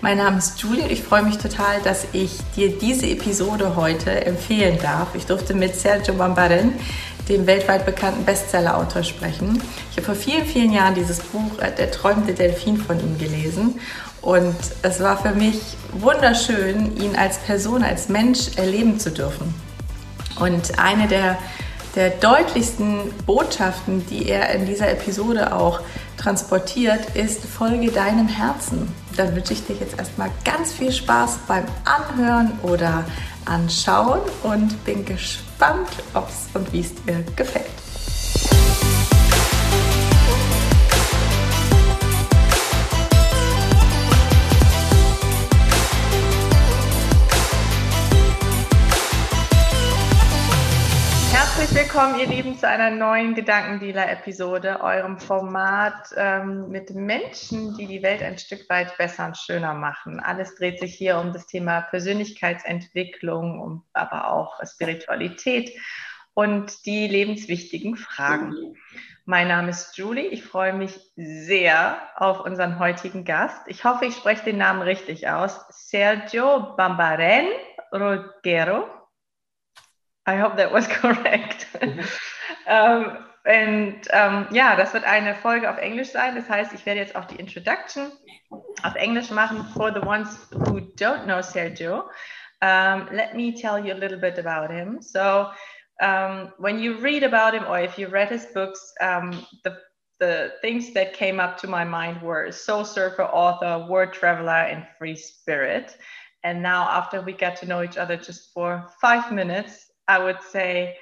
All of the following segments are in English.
Mein Name ist Julie und ich freue mich total, dass ich dir diese Episode heute empfehlen darf. Ich durfte mit Sergio Bambaren, dem weltweit bekannten Bestseller-Autor, sprechen. Ich habe vor vielen, vielen Jahren dieses Buch äh, Der träumte Delfin von ihm gelesen und es war für mich wunderschön, ihn als Person, als Mensch erleben zu dürfen. Und eine der, der deutlichsten Botschaften, die er in dieser Episode auch transportiert, ist Folge deinem Herzen. Dann wünsche ich dir jetzt erstmal ganz viel Spaß beim Anhören oder Anschauen und bin gespannt, ob es und wie es dir gefällt. Willkommen, ihr Lieben, zu einer neuen Gedankendealer-Episode, eurem Format ähm, mit Menschen, die die Welt ein Stück weit besser und schöner machen. Alles dreht sich hier um das Thema Persönlichkeitsentwicklung, um, aber auch Spiritualität und die lebenswichtigen Fragen. Mein Name ist Julie. Ich freue mich sehr auf unseren heutigen Gast. Ich hoffe, ich spreche den Namen richtig aus. Sergio Bambaren Rogero. I hope that was correct. Mhm. um, und um, ja, das wird eine Folge auf Englisch sein. Das heißt, ich werde jetzt auch die Introduction auf Englisch machen. For the ones who don't know Sergio, um, let me tell you a little bit about him. So, um, when you read about him, or if you read his books, um, the the things that came up to my mind were soul surfer, author, word traveler, and free spirit. And now, after we get to know each other just for five minutes, I would say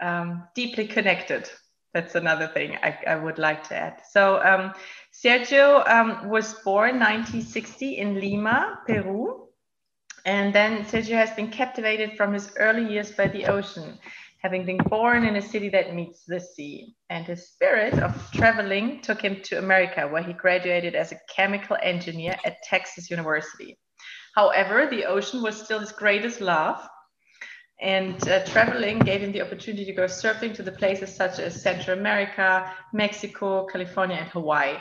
um, deeply connected. That's another thing I, I would like to add. So um, Sergio um, was born 1960 in Lima, Peru. And then Sergio has been captivated from his early years by the ocean, having been born in a city that meets the sea. And his spirit of traveling took him to America, where he graduated as a chemical engineer at Texas University. However, the ocean was still his greatest love, and uh, traveling gave him the opportunity to go surfing to the places such as Central America, Mexico, California, and Hawaii.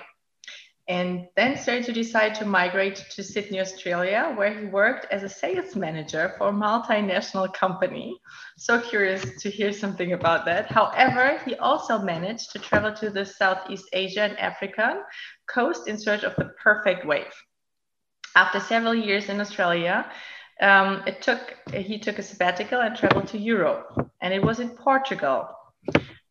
And then Sergio decided to migrate to Sydney, Australia, where he worked as a sales manager for a multinational company. So curious to hear something about that. However, he also managed to travel to the Southeast Asia and African coast in search of the perfect wave. After several years in Australia, um, it took he took a sabbatical and traveled to Europe, and it was in Portugal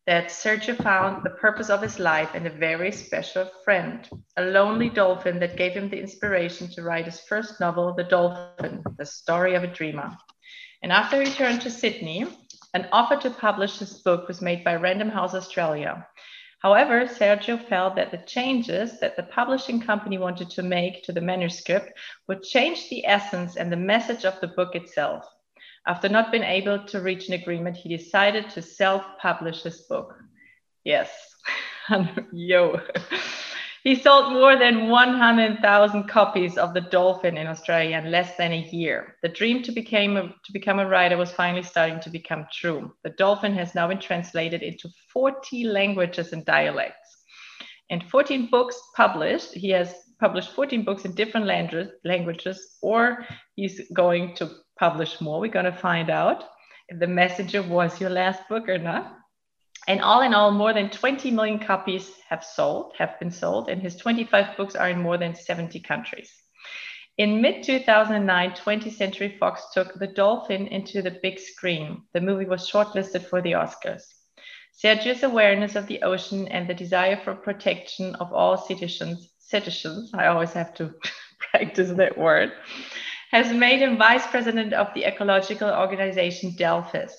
that Sergio found the purpose of his life and a very special friend, a lonely dolphin that gave him the inspiration to write his first novel, The Dolphin: The Story of a Dreamer. And after he returned to Sydney, an offer to publish his book was made by Random House Australia. However, Sergio felt that the changes that the publishing company wanted to make to the manuscript would change the essence and the message of the book itself. After not being able to reach an agreement, he decided to self publish his book. Yes, yo. He sold more than 100,000 copies of The Dolphin in Australia in less than a year. The dream to, become a, to become a writer was finally starting to become true. The Dolphin has now been translated into 40 languages and dialects. And 14 books published. He has published 14 books in different languages, or he's going to publish more. We're going to find out if The Messenger was your last book or not. And all in all, more than 20 million copies have sold, have been sold, and his 25 books are in more than 70 countries. In mid 2009, 20th Century Fox took The Dolphin into the big screen. The movie was shortlisted for the Oscars. Sergio's awareness of the ocean and the desire for protection of all citizens, citizens, I always have to practice that word, has made him vice president of the ecological organization Delphis.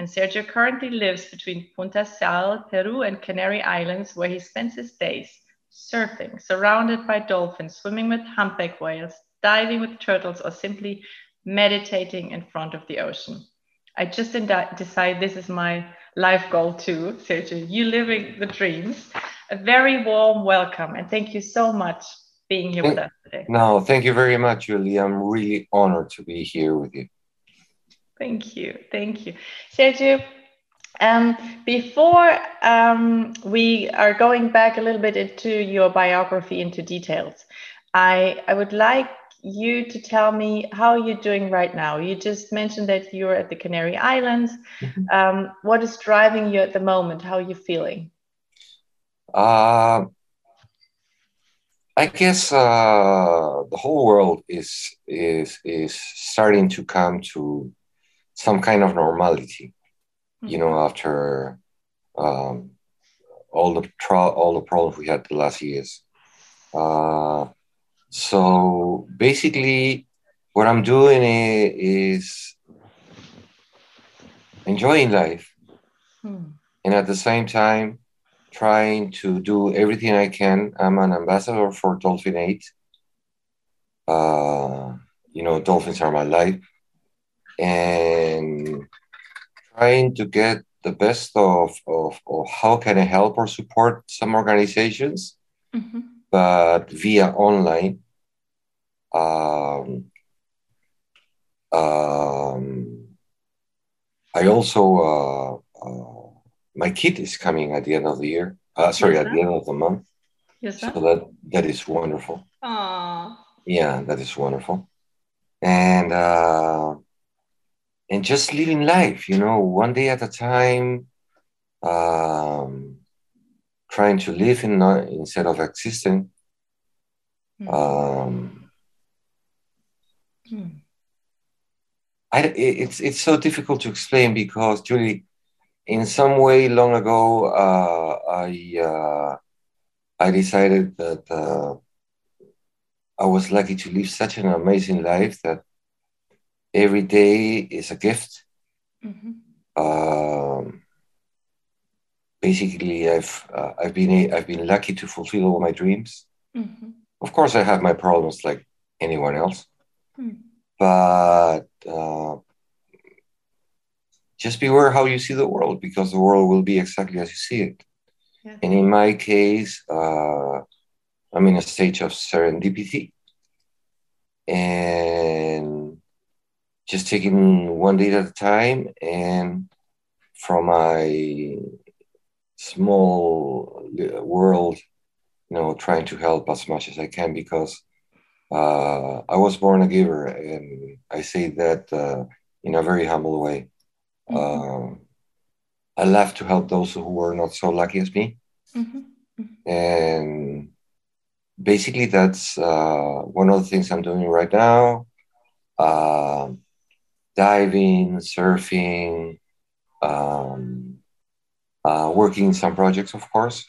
And Sergio currently lives between Punta Sal, Peru, and Canary Islands, where he spends his days surfing, surrounded by dolphins, swimming with humpback whales, diving with turtles, or simply meditating in front of the ocean. I just decide this is my life goal too, Sergio. You living the dreams. A very warm welcome, and thank you so much being here with us today. No, thank you very much, Julie. I'm really honored to be here with you. Thank you. Thank you. Sergio, um, before um, we are going back a little bit into your biography, into details, I, I would like you to tell me how you're doing right now. You just mentioned that you're at the Canary Islands. Mm-hmm. Um, what is driving you at the moment? How are you feeling? Uh, I guess uh, the whole world is is is starting to come to some kind of normality. Mm-hmm. You know, after um, all the tra- all the problems we had the last years. Uh, so basically, what I'm doing is, enjoying life, hmm. and at the same time, trying to do everything I can. I'm an ambassador for Dolphin 8 Uh, you know, dolphins are my life, and trying to get the best of, of, of how can I help or support some organizations, mm-hmm. but via online. Um, um, I also, uh, uh, my kid is coming at the end of the year. Uh, sorry, yes, at the end of the month. Yes, sir. So that that is wonderful. Aww. Yeah, that is wonderful. And uh, and just living life, you know, one day at a time, um, trying to live in not, instead of existing. Mm. Um, mm. I, it's it's so difficult to explain because Julie, in some way, long ago, uh, I uh, I decided that uh, I was lucky to live such an amazing life that every day is a gift. Mm-hmm. Um, basically, I've uh, I've been I've been lucky to fulfill all my dreams. Mm-hmm. Of course, I have my problems like anyone else, mm. but uh, just beware how you see the world because the world will be exactly as you see it. Yeah. And in my case, uh, I'm in a stage of serendipity, and just taking one day at a time and from my small world you know trying to help as much as i can because uh, i was born a giver and i say that uh, in a very humble way mm-hmm. um, i love to help those who were not so lucky as me mm-hmm. mm-hmm. and basically that's uh, one of the things i'm doing right now um, diving, surfing, um, uh, working in some projects, of course.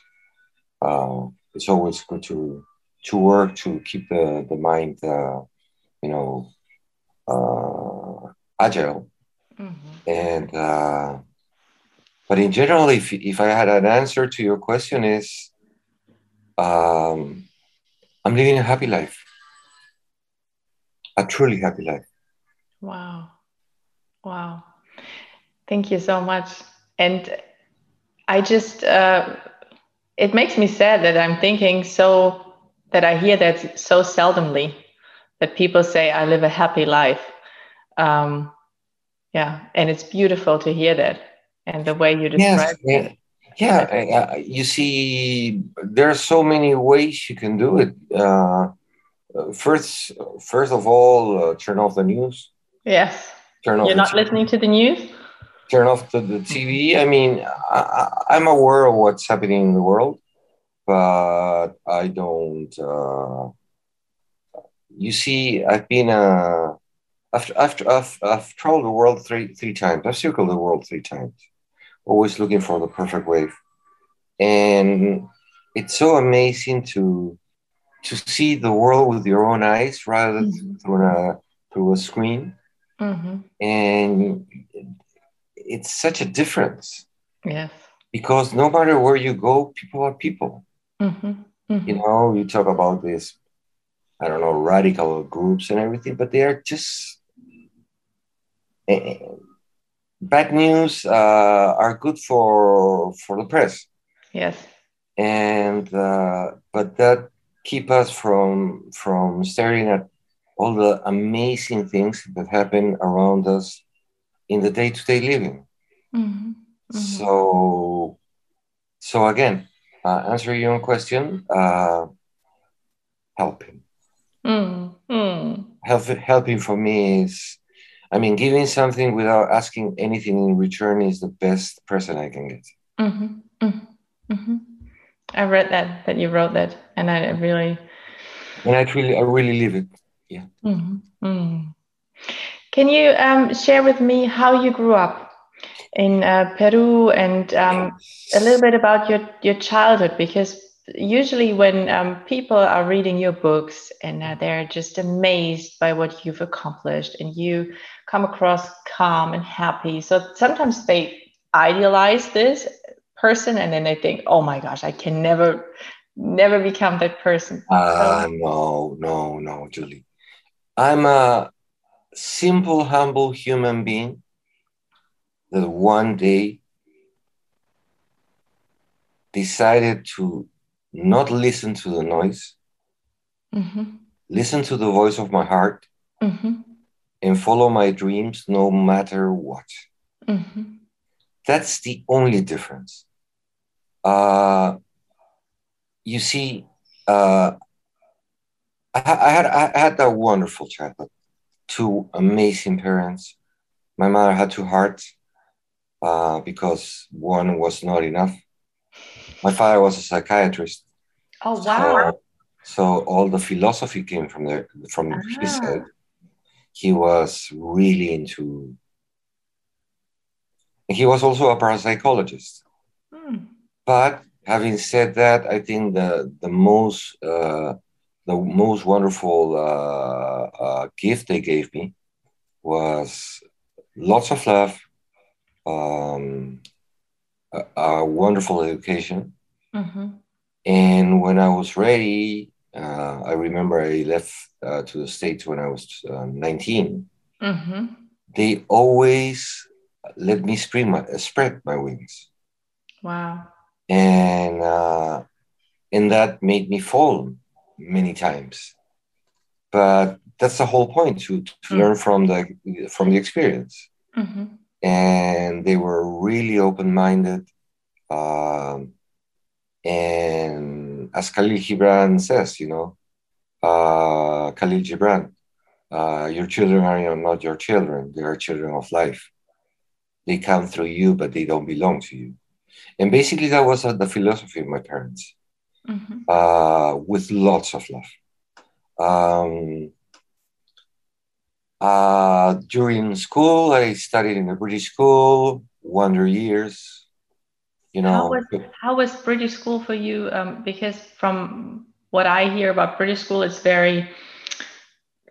Uh, it's always good to to work to keep the the mind, uh, you know, uh, agile. Mm-hmm. And uh, but in general, if if I had an answer to your question, is um, I'm living a happy life, a truly happy life. Wow. Wow. Thank you so much. And I just, uh, it makes me sad that I'm thinking so, that I hear that so seldomly that people say, I live a happy life. Um, yeah. And it's beautiful to hear that and the way you describe yes, it. Yeah. Uh, you see, there are so many ways you can do it. Uh, first, first of all, uh, turn off the news. Yes turn off. You're not listening to the news. Turn off the, the TV. I mean, I, I'm aware of what's happening in the world, but I don't. Uh, you see, I've been uh, after after I've, I've traveled the world three three times. I've circled the world three times, always looking for the perfect wave, and it's so amazing to to see the world with your own eyes rather than mm-hmm. through a through a screen Mm-hmm. And it's such a difference. Yes. Because no matter where you go, people are people. Mm-hmm. Mm-hmm. You know, you talk about this, I don't know, radical groups and everything, but they are just uh, bad news uh, are good for for the press. Yes. And uh, but that keep us from from staring at all the amazing things that happen around us in the day-to-day living. Mm-hmm. Mm-hmm. So, so again, uh, answer your own question, uh, helping. Mm-hmm. Mm. Help, helping for me is, I mean, giving something without asking anything in return is the best present I can get. Mm-hmm. Mm-hmm. mm-hmm. I read that that you wrote that, and I really. And I really, I really live it. Yeah. Mm-hmm. Mm. Can you um, share with me how you grew up in uh, Peru and um, a little bit about your your childhood? Because usually when um, people are reading your books and uh, they're just amazed by what you've accomplished and you come across calm and happy so sometimes they idealize this person and then they think oh my gosh i can never never become that person uh, so, no no no julie i'm a simple humble human being that one day decided to not listen to the noise, mm-hmm. listen to the voice of my heart, mm-hmm. and follow my dreams no matter what. Mm-hmm. That's the only difference. Uh, you see, uh, I, I, had I had a wonderful childhood, two amazing parents. My mother had two hearts uh, because one was not enough my father was a psychiatrist. Oh wow! So, so all the philosophy came from there. From ah. his side, he was really into. He was also a parapsychologist. Hmm. But having said that, I think the the most uh, the most wonderful uh, uh, gift they gave me was lots of love, um, a, a wonderful education. Mm-hmm. And when I was ready, uh, I remember I left uh, to the States when I was uh, 19. Mm-hmm. They always let me spread my, spread my wings. Wow. And, uh, and that made me fall many times. But that's the whole point to, to mm-hmm. learn from the, from the experience. Mm-hmm and they were really open minded. Um, and as Khalil Gibran says, you know, uh, Khalil Gibran, uh, your children are not your children, they are children of life. They come through you, but they don't belong to you. And basically, that was uh, the philosophy of my parents, mm-hmm. uh, with lots of love. Um, uh, during school, I studied in a British school, wonder years. You know, how was, how was British school for you? Um, because from what I hear about British school, it's very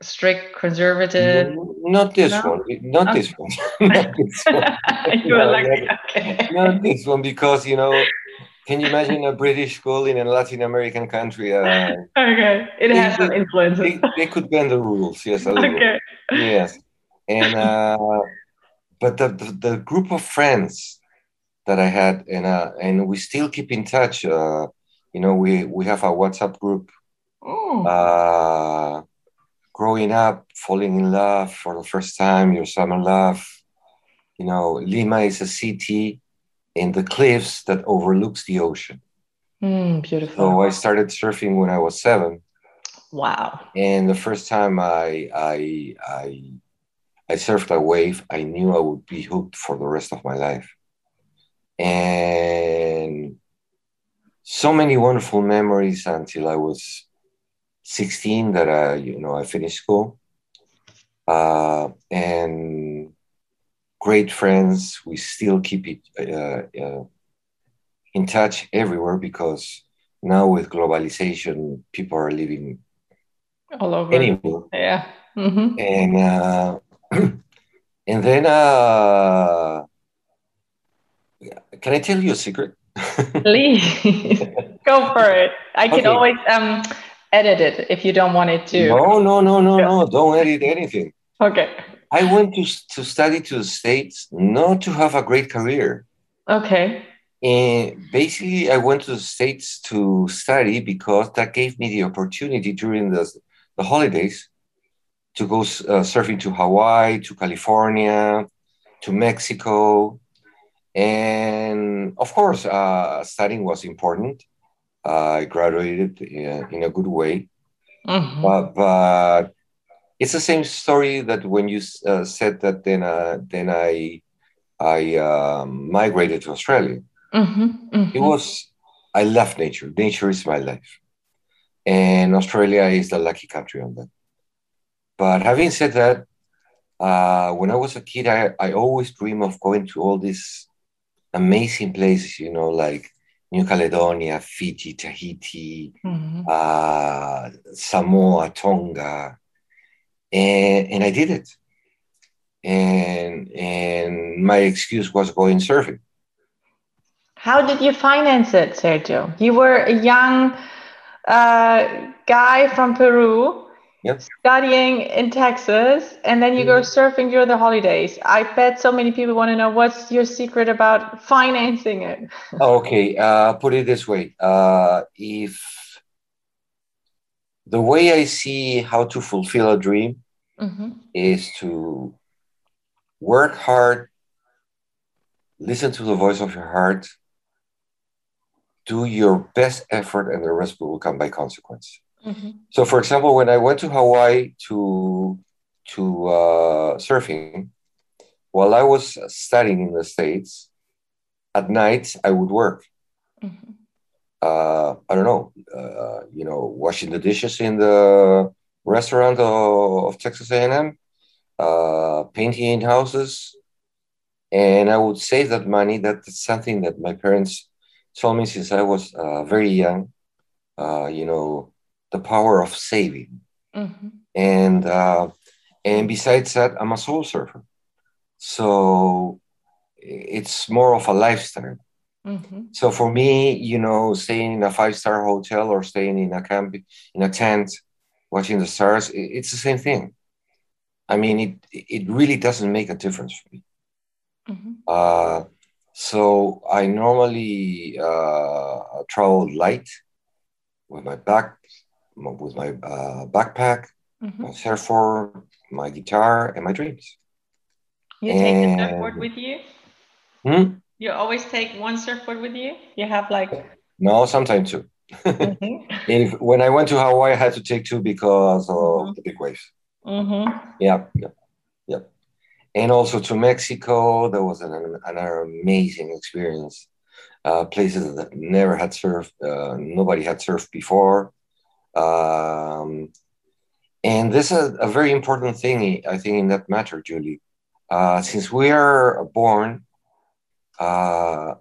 strict, conservative. not this no? one. Not okay. this one. not this one. you no, lucky. Not, okay. not this one because you know can you imagine a British school in a Latin American country? Uh, okay, it has some influence. They, they, could bend the rules, yes, a little. Okay. Yes, and uh, but the, the, the group of friends that I had, and uh, and we still keep in touch. Uh, you know, we we have a WhatsApp group. Oh. Uh, growing up, falling in love for the first time, your summer love. You know, Lima is a city in the cliffs that overlooks the ocean. Mm, beautiful. So I started surfing when I was seven. Wow. And the first time I I I I surfed a wave, I knew I would be hooked for the rest of my life. And so many wonderful memories until I was 16 that I, you know, I finished school. Uh, and great friends. We still keep it uh, uh, in touch everywhere because now with globalization, people are living all over anywhere. Yeah. Mm-hmm. And uh, and then uh, can I tell you a secret? Please go for it. I can okay. always um, edit it if you don't want it to. No, no, no, no, no. Don't edit anything. Okay. I went to, to study to the States not to have a great career. Okay. And basically, I went to the States to study because that gave me the opportunity during the, the holidays to go uh, surfing to Hawaii, to California, to Mexico. And of course, uh, studying was important. Uh, I graduated in, in a good way. Mm-hmm. But, but it's the same story that when you uh, said that then uh, then I I um, migrated to Australia. Mm-hmm, mm-hmm. It was I love nature. Nature is my life, and Australia is the lucky country on that. But having said that, uh, when I was a kid, I, I always dream of going to all these amazing places, you know, like New Caledonia, Fiji, Tahiti, mm-hmm. uh, Samoa, Tonga, and and I did it. And and my excuse was going surfing. How did you finance it, Sergio? You were a young uh, guy from Peru yep. studying in Texas, and then you go mm-hmm. surfing during the holidays. I bet so many people want to know what's your secret about financing it. okay, uh, put it this way: uh, if the way I see how to fulfill a dream mm-hmm. is to work hard, listen to the voice of your heart, do your best effort, and the rest will come by consequence. Mm-hmm. So, for example, when I went to Hawaii to to uh, surfing, while I was studying in the states, at night I would work. Mm-hmm. Uh, I don't know, uh, you know, washing the dishes in the restaurant of, of Texas A&M, uh, painting in houses, and I would save that money. That's something that my parents told me since I was uh, very young. Uh, you know, the power of saving, mm-hmm. and uh, and besides that, I'm a soul surfer, so it's more of a lifestyle. Mm-hmm. So for me, you know, staying in a five star hotel or staying in a camp in a tent watching the stars, it's the same thing. I mean, it it really doesn't make a difference for me. Mm-hmm. Uh, so I normally uh, travel light with my back, with my uh, backpack, mm-hmm. my surfboard, my guitar, and my dreams. You and... take the surfboard with you. Hmm? You always take one surfboard with you. You have like. No, sometimes two mm-hmm. if when I went to Hawaii, I had to take two because of mm-hmm. the big waves. Mm-hmm. Yeah, yeah, yeah. And also to Mexico, that was an, an amazing experience. Uh, places that never had surfed, uh, nobody had surfed before. Um, and this is a, a, very important thing, I think, in that matter, Julie. Uh, since we are born, uh,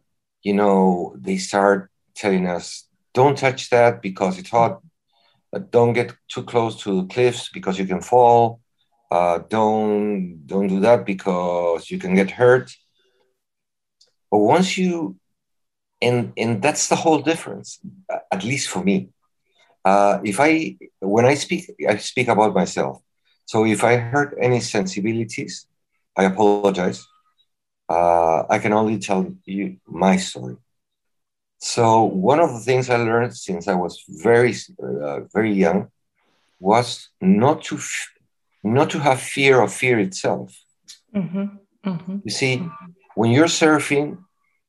you know, they start telling us don't touch that because it's hot. But don't get too close to the cliffs because you can fall. Uh, don't don't do that because you can get hurt. But once you, and and that's the whole difference, at least for me. Uh, if I when I speak, I speak about myself. So if I hurt any sensibilities, I apologize. Uh, I can only tell you my story. So one of the things I learned since I was very uh, very young was not to f- not to have fear of fear itself. Mm-hmm. Mm-hmm. You see, when you're surfing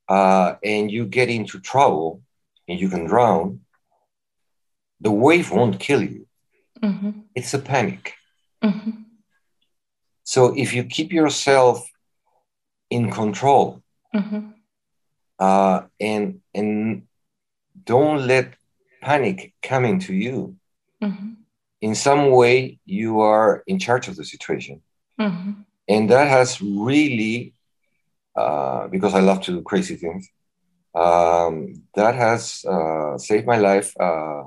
uh, and you get into trouble and you can drown, the wave won't kill you. Mm-hmm. It's a panic. Mm-hmm. So if you keep yourself in control mm-hmm uh, and and don't let panic come into you. Mm-hmm. In some way, you are in charge of the situation, mm-hmm. and that has really, uh, because I love to do crazy things, um, that has uh, saved my life uh,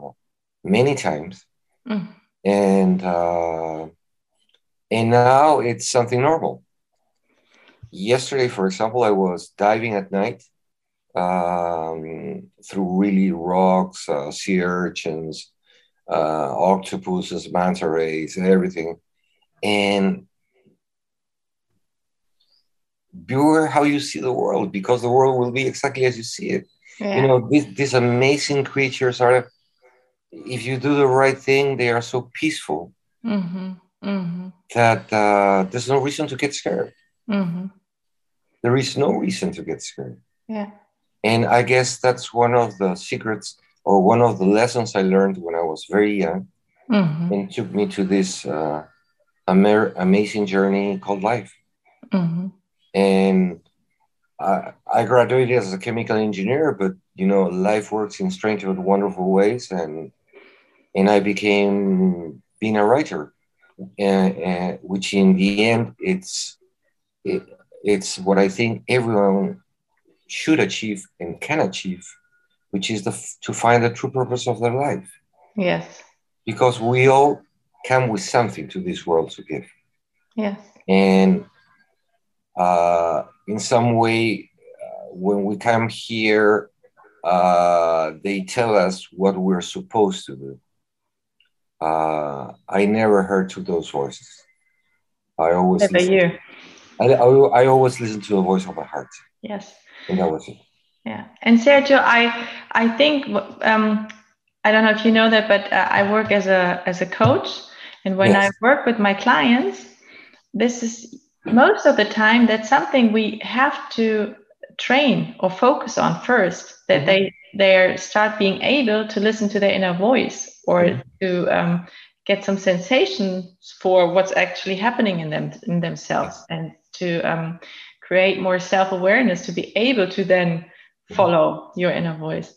many times, mm-hmm. and uh, and now it's something normal. Yesterday, for example, I was diving at night um, through really rocks, uh, sea urchins, uh, octopuses, manta rays, and everything. And beware how you see the world because the world will be exactly as you see it. Yeah. You know, these, these amazing creatures are, if you do the right thing, they are so peaceful mm-hmm. Mm-hmm. that uh, there's no reason to get scared. Mm-hmm. There is no reason to get scared. Yeah. And I guess that's one of the secrets or one of the lessons I learned when I was very young mm-hmm. and took me to this uh, ama- amazing journey called life. Mm-hmm. And I, I graduated as a chemical engineer, but you know, life works in strange but wonderful ways, and and I became being a writer, and, and which in the end it's it, it's what I think everyone should achieve and can achieve, which is the to find the true purpose of their life. Yes. Because we all come with something to this world to give. Yes. And uh, in some way, uh, when we come here, uh, they tell us what we're supposed to do. Uh, I never heard to those voices. I always Never you. I, I, I always listen to the voice of my heart, Yes. and that was it. Yeah. And Sergio, I I think um, I don't know if you know that, but uh, I work as a as a coach, and when Yes. I work with my clients, this is most of the time that's something we have to train or focus on first. That Mhm. they they start being able to listen to their inner voice or Mhm. to um, get some sensations for what's actually happening in them in themselves and to um, create more self-awareness to be able to then follow your inner voice.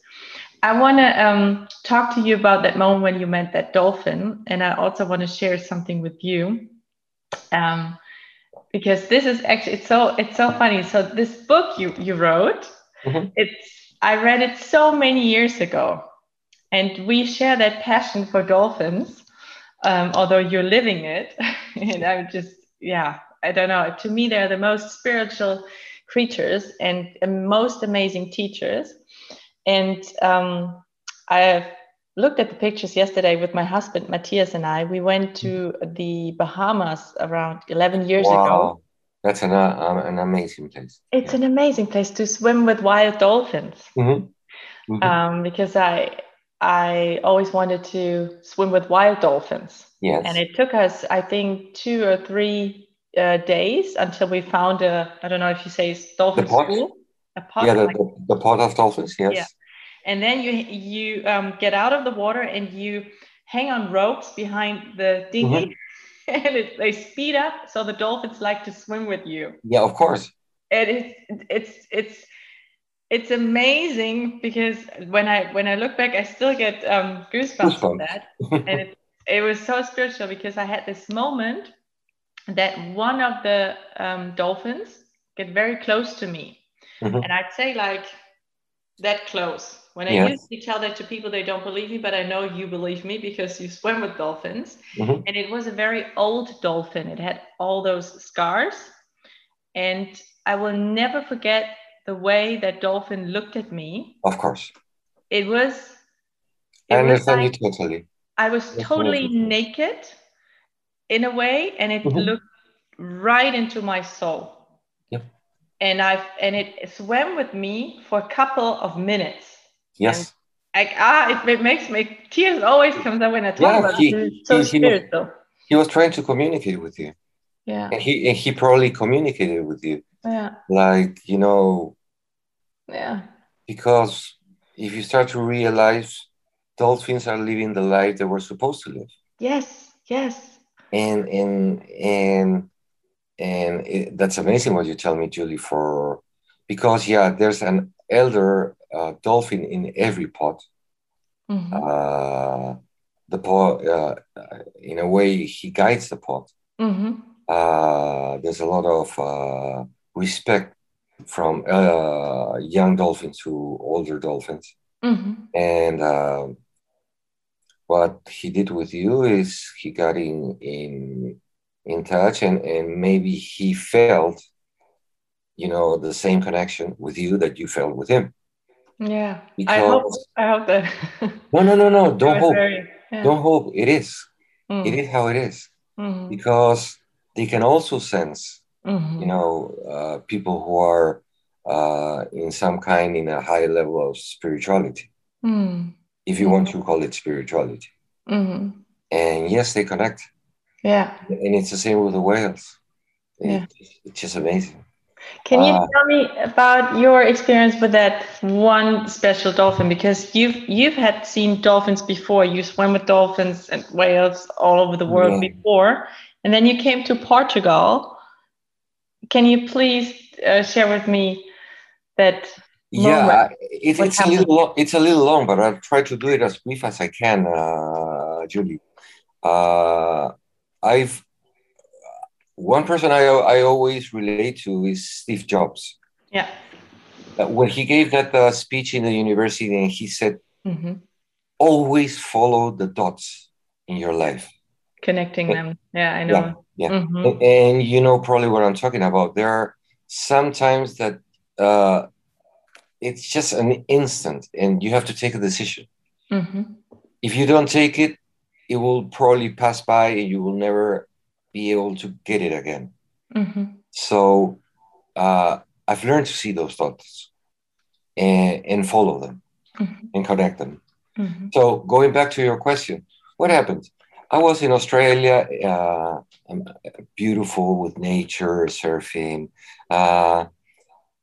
I want to um, talk to you about that moment when you met that dolphin and i also want to share something with you. Um, because this is actually it's so it's so funny. So this book you you wrote Mhm. it's i read it so many years ago. And we share that passion for dolphins um, although you're living it. And i'm just yeah i don't know to me they're the most spiritual creatures and most amazing teachers and um, i have looked at the pictures yesterday with my husband matthias and i we went to the bahamas around 11 years ago Wow, that's an uh, an amazing place. it's an amazing place to swim with wild dolphins Mhm. Mhm. um, because I I always wanted to swim with wild dolphins, yes. and it took us I think two or three uh, days until we found a I don't know if you say it's dolphin pod? school, a pod, yeah, the, like- the, the pot of dolphins. Yes. Yeah. and then you you um, get out of the water and you hang on ropes behind the dinghy, and it, they speed up so the dolphins like to swim with you Yeah, of course. and it's it's it's it's amazing because when I when I look back, I still get um, goosebumps from Goosebumps. that, and it it was so spiritual because I had this moment that one of the um, dolphins get very close to me, Mhm. and I'd say like that close. When I Yes. usually tell that to people, they don't believe me, but I know you believe me because you swim with dolphins. Mhm. And it was a very old dolphin. It had all those scars. And I will never forget the way that dolphin looked at me. Of course. It was, I it was understand like you totally. I was totally naked in a way, and it Mhm. looked right into my soul. Yep. And I've and it swam with me for a couple of minutes. Yes. Like ah, it, it makes me tears always comes up when I talk Yeah, about he- it. It's so he- he- spiritual. He was trying to communicate with you. Yeah, And he and he probably communicated with you. yeah, Like, you know, yeah. because if you start to realize dolphins are living the life they were supposed to live. Yes, yes. And and and and it, that's amazing what you tell me, Julie, for because yeah, there's an elder uh, dolphin in every pot. Mhm. Uh, the pot, uh, in a way, he guides the pot. Mhm. Uh, there's a lot of uh, respect from uh, young dolphins to older dolphins. Mhm. And uh, what he did with you is he got in in in touch, and and maybe he felt, you know, the same connection with you that you felt with him. Yeah. I hope. Because I hope that. no, no, no, no, don't hope, very- yeah. don't hope. It is, Mm. it is how it is, Mhm. because they can also sense Mhm. you know, uh, people who are uh, in some kind in a high level of spirituality, Mm. If you want to call it spirituality. Mhm. And yes, they connect. Yeah. And it's the same with the whales. It- Yeah. it's just amazing. Can you Ah. tell me about your experience with that one special dolphin? Because you've you've had seen dolphins before. You swam with dolphins and whales all over the world Yeah. before, And then you came to Portugal. Can you please uh, share with me that? Yeah, it, it's a little long, it's a little long, but I'll try to do it as brief as I can, uh, Julie. Uh, I've one person I, I always relate to is Steve Jobs. Yeah. Uh, when he gave that uh, speech in the university, and he said, mm-hmm. "Always follow the dots in your life." Connecting them. Yeah, I know. Yeah, yeah. Mm-hmm. And, and, you know probably what I'm talking about. There are sometimes that uh, it's just an instant, and you have to take a decision. Mm-hmm. If you don't take it, it will probably pass by, and you will never be able to get it again. Mm-hmm. So uh, I've learned to see those thoughts and, and follow them mm-hmm. and connect them. Mm-hmm. So going back to your question, what happened? I was in Australia, uh, um, beautiful with nature, surfing, uh,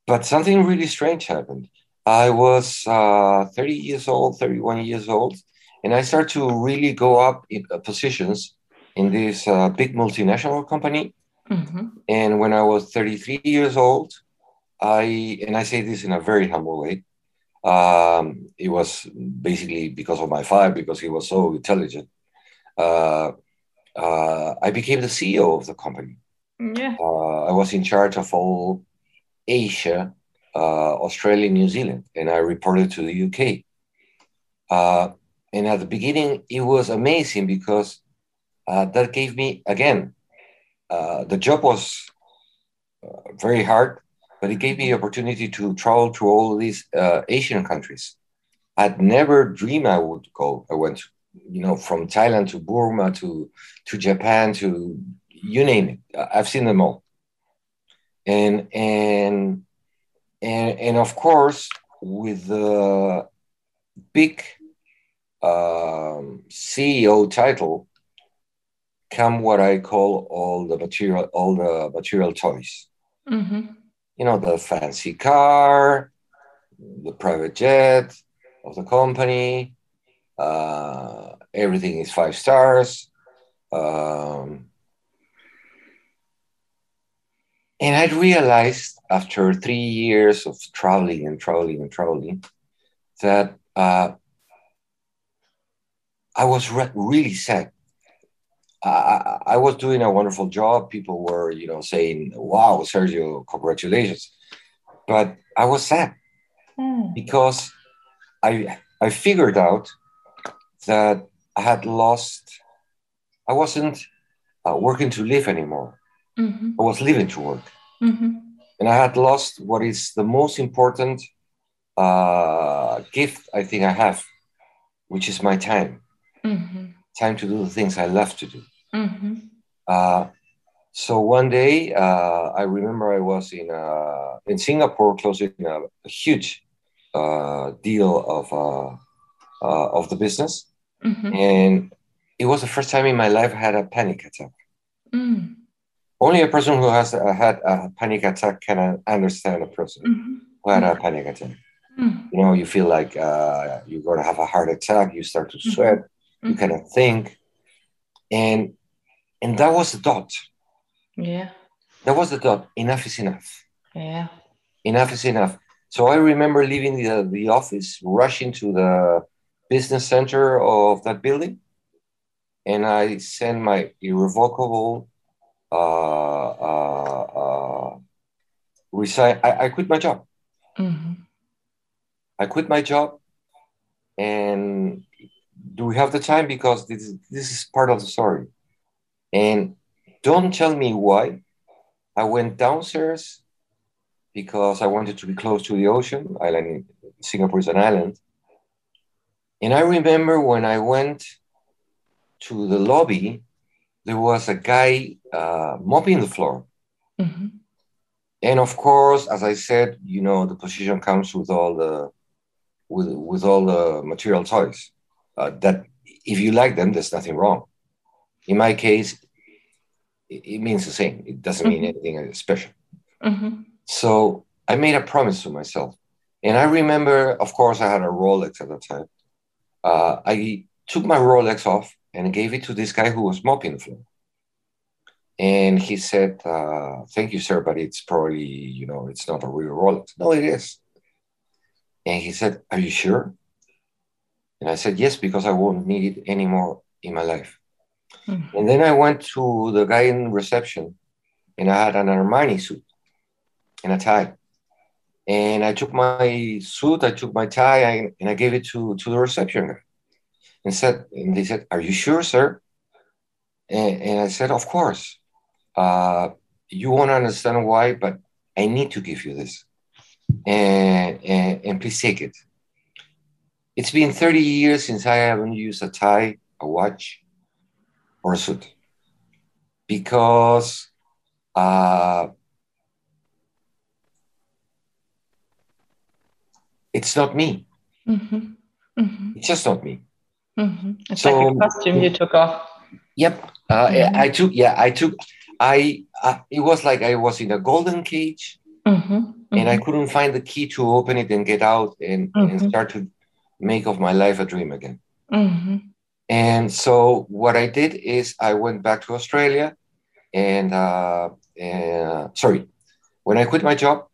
but something really strange happened. I was uh, 30 years old, 31 years old, and I started to really go up in uh, positions in this uh, big multinational company. Mm-hmm. And when I was 33 years old, I, and I say this in a very humble way, um, it was basically because of my father, because he was so intelligent. Uh, uh, I became the CEO of the company. Yeah. Uh, I was in charge of all Asia, uh, Australia, New Zealand, and I reported to the UK. Uh, and at the beginning, it was amazing because uh, that gave me again uh, the job was uh, very hard but it gave me the opportunity to travel to all these uh, asian countries. I'd never dreamed i would go. I went you know from thailand to burma to to japan to you name it. I've seen them all and and and, and of course with the big um, ceo title come what I call all the material, all the material toys. Mm-hmm. You know, the fancy car, the private jet of the company. Uh, everything is five stars. Um, and I realized after three years of traveling and traveling and traveling that uh, I was re- really sad I, I was doing a wonderful job. People were, you know, saying, "Wow, Sergio, congratulations!" But I was sad mm. because I I figured out that I had lost. I wasn't uh, working to live anymore. Mm-hmm. I was living to work, mm-hmm. and I had lost what is the most important uh, gift I think I have, which is my time. Mm-hmm. Time to do the things I love to do. Mm-hmm. Uh, so one day, uh, I remember I was in uh, in Singapore closing a, a huge uh, deal of uh, uh, of the business, mm-hmm. and it was the first time in my life I had a panic attack. Mm. Only a person who has had a panic attack can understand a person mm-hmm. who had a panic attack. Mm. You know, you feel like you're going to have a heart attack. You start to mm-hmm. sweat. You mm-hmm. cannot think, and and that was the dot. Yeah. That was the dot. Enough is enough. Yeah. Enough is enough. So I remember leaving the, the office, rushing to the business center of that building, and I sent my irrevocable uh, uh, uh, resign. I, I quit my job. Mm-hmm. I quit my job, and do we have the time? Because this this is part of the story. And don't tell me why. I went downstairs because I wanted to be close to the ocean. Island, Singapore is an island. And I remember when I went to the lobby, there was a guy uh, mopping the floor. Mm-hmm. And of course, as I said, you know, the position comes with all the with with all the material toys. Uh, that if you like them, there's nothing wrong. In my case, it, means the same. It doesn't mean mm-hmm. anything special. Mm-hmm. So I made a promise to myself. And I remember, of course, I had a Rolex at the time. Uh, I took my Rolex off and gave it to this guy who was mopping the floor. And he said, uh, Thank you, sir, but it's probably, you know, it's not a real Rolex. No, it is. And he said, Are you sure? And I said, Yes, because I won't need it anymore in my life. Mm-hmm. And then I went to the guy in reception and I had an Armani suit and a tie. And I took my suit, I took my tie, and I gave it to, to the reception guy. And said, and they said, Are you sure, sir? And, and I said, Of course. Uh, you won't understand why, but I need to give you this. And, and, and please take it. It's been 30 years since I haven't used a tie, a watch, or a suit. Because uh, it's not me. Mm-hmm. Mm-hmm. It's just not me. Mm-hmm. It's so, like a costume you took off. Yep, uh, mm-hmm. I took. Yeah, I took. I, I, it was like I was in a golden cage, mm-hmm. and I mm-hmm. couldn't find the key to open it and get out and, and mm-hmm. start to make of my life a dream again. And so what I did is I went back to Australia, and, uh, and sorry, when I quit my job,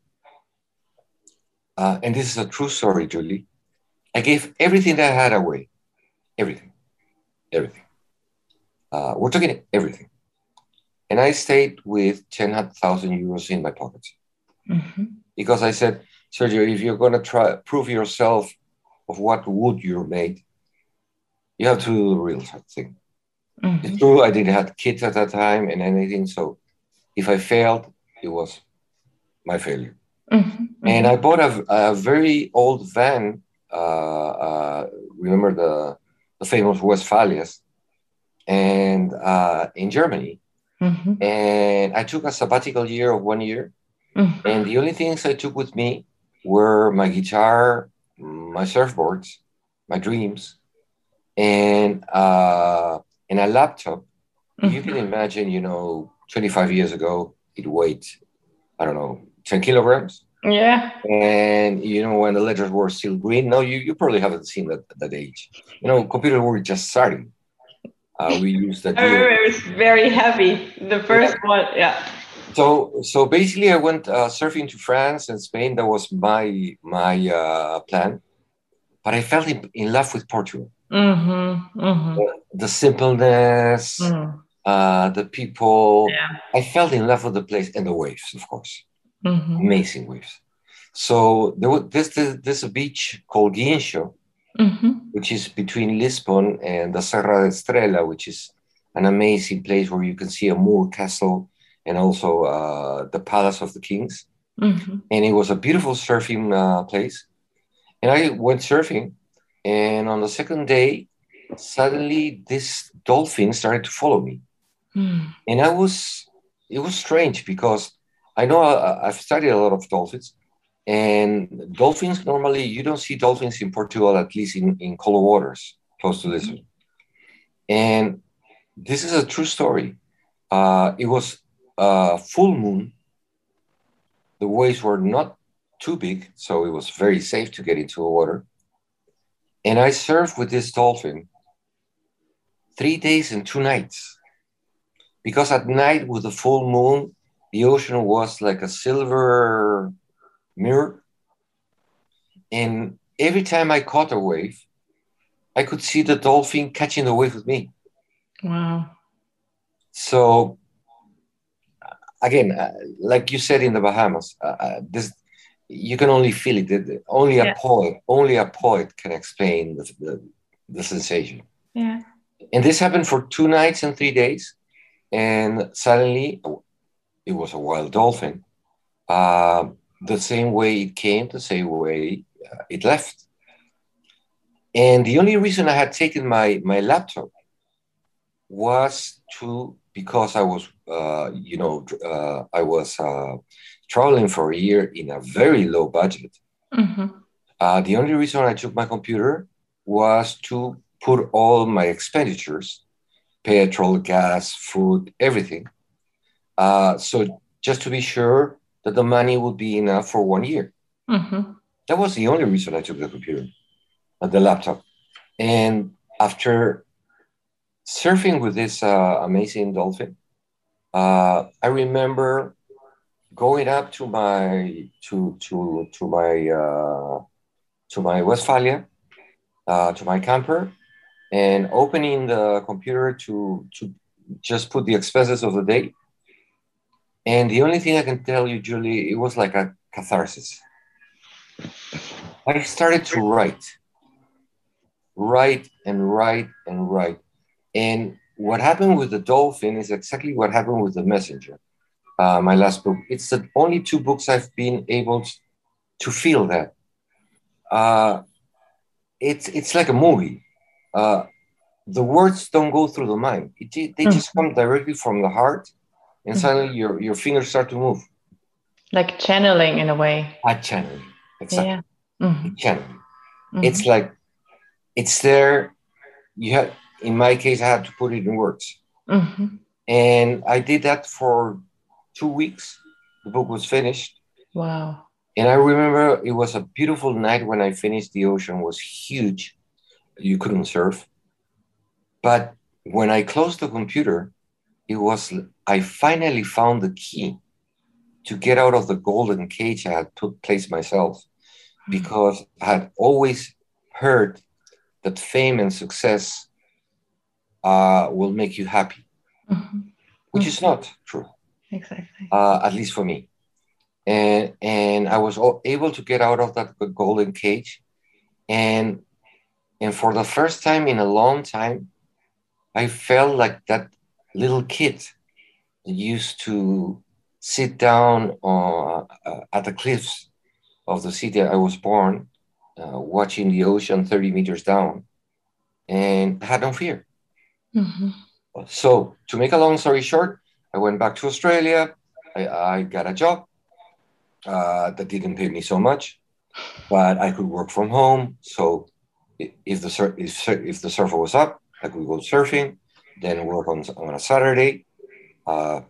uh, and this is a true story, Julie. I gave everything that I had away, everything, everything. Uh, we're talking everything. And I stayed with 10,000 euros in my pocket. Mm-hmm. Because I said, Sergio, if you're going to try prove yourself of what wood you're made, you have to do the real thing. Mm-hmm. It's true, I didn't have kids at that time and anything. So if I failed, it was my failure. Mm-hmm. And I bought a, a very old van. Uh, uh, remember the, the famous Westfalias, and uh, in Germany. Mm-hmm. And I took a sabbatical year of one year. Mm-hmm. And the only things I took with me were my guitar, my surfboards, my dreams, and uh, and a laptop. You can mm-hmm. imagine, you know, 25 years ago, it weighed, I don't know, 10 kilograms. Yeah. And you know, when the letters were still green, no, you, you probably haven't seen that that age. You know, computers were just starting. Uh, we used that. I remember it was very heavy. The first yeah. one, yeah. So so basically, I went uh, surfing to France and Spain. That was my my uh, plan, but I fell in, in love with Portugal. Mm-hmm, mm-hmm. The, the, simpleness, mm. uh, the people. Yeah. I fell in love with the place and the waves, of course mm-hmm. amazing waves. So there was this this, a beach called Guincho, mm-hmm. which is between Lisbon and the Serra de Estrela, which is an amazing place where you can see a Moor castle and also uh, the Palace of the Kings. Mm-hmm. And it was a beautiful surfing uh, place. And I went surfing, and on the second day, suddenly this dolphin started to follow me. Mm. And I was, it was strange because I know uh, I, have studied a lot of dolphins, and dolphins normally you don't see dolphins in Portugal, at least in, in colder waters close to Lisbon. And this is a true story. Uh, it was a full moon. The waves were not too big, so it was very safe to get into the water. And I surfed with this dolphin three days and two nights. Because at night, with the full moon, the ocean was like a silver mirror. And every time I caught a wave, I could see the dolphin catching the wave with me. Wow. So, again, uh, like you said in the Bahamas, uh, uh this you can only feel it. Only yeah. a poet, only a poet can explain the, the, the sensation. Yeah. And this happened for two nights and three days. And suddenly it was a wild dolphin. Uh, the same way it came, the same way uh, it left. And the only reason I had taken my, my laptop was to, because I was, uh, you know, uh, I was uh, traveling for a year in a very low budget. Mm-hmm. Uh, the only reason I took my computer was to put all my expenditures, petrol, gas, food, everything, uh, so just to be sure that the money would be enough for one year. Mm-hmm. That was the only reason I took the computer, uh, the laptop. And after surfing with this uh, amazing dolphin, uh, I remember going up to my to to to my uh, to my Westfalia, uh, to my camper, and opening the computer to to just put the expenses of the day. And the only thing I can tell you, Julie, it was like a catharsis. I started to write, write and write and write. And what happened with the dolphin is exactly what happened with the messenger uh, my last book it's the only two books i've been able to feel that uh, it's it's like a movie uh, the words don't go through the mind it, they mm-hmm. just come directly from the heart and mm-hmm. suddenly your, your fingers start to move like channeling in a way a channeling exactly yeah. mm-hmm. channeling mm-hmm. it's like it's there you have in my case, I had to put it in words. Mm-hmm. And I did that for two weeks. The book was finished. Wow. And I remember it was a beautiful night when I finished. The ocean was huge. You couldn't surf. But when I closed the computer, it was, I finally found the key to get out of the golden cage I had put placed myself because I had always heard that fame and success uh, will make you happy, mm-hmm. which mm-hmm. is not true. Exactly. Uh, at least for me. And, and I was able to get out of that golden cage. And, and for the first time in a long time, I felt like that little kid used to sit down uh, at the cliffs of the city I was born, uh, watching the ocean 30 meters down, and had no fear. Mm-hmm. So, to make a long story short, I went back to Australia. I, I got a job uh, that didn't pay me so much, but I could work from home. So, if the sur- if, if the surfer was up, I could go surfing, then work on, on a Saturday. Uh,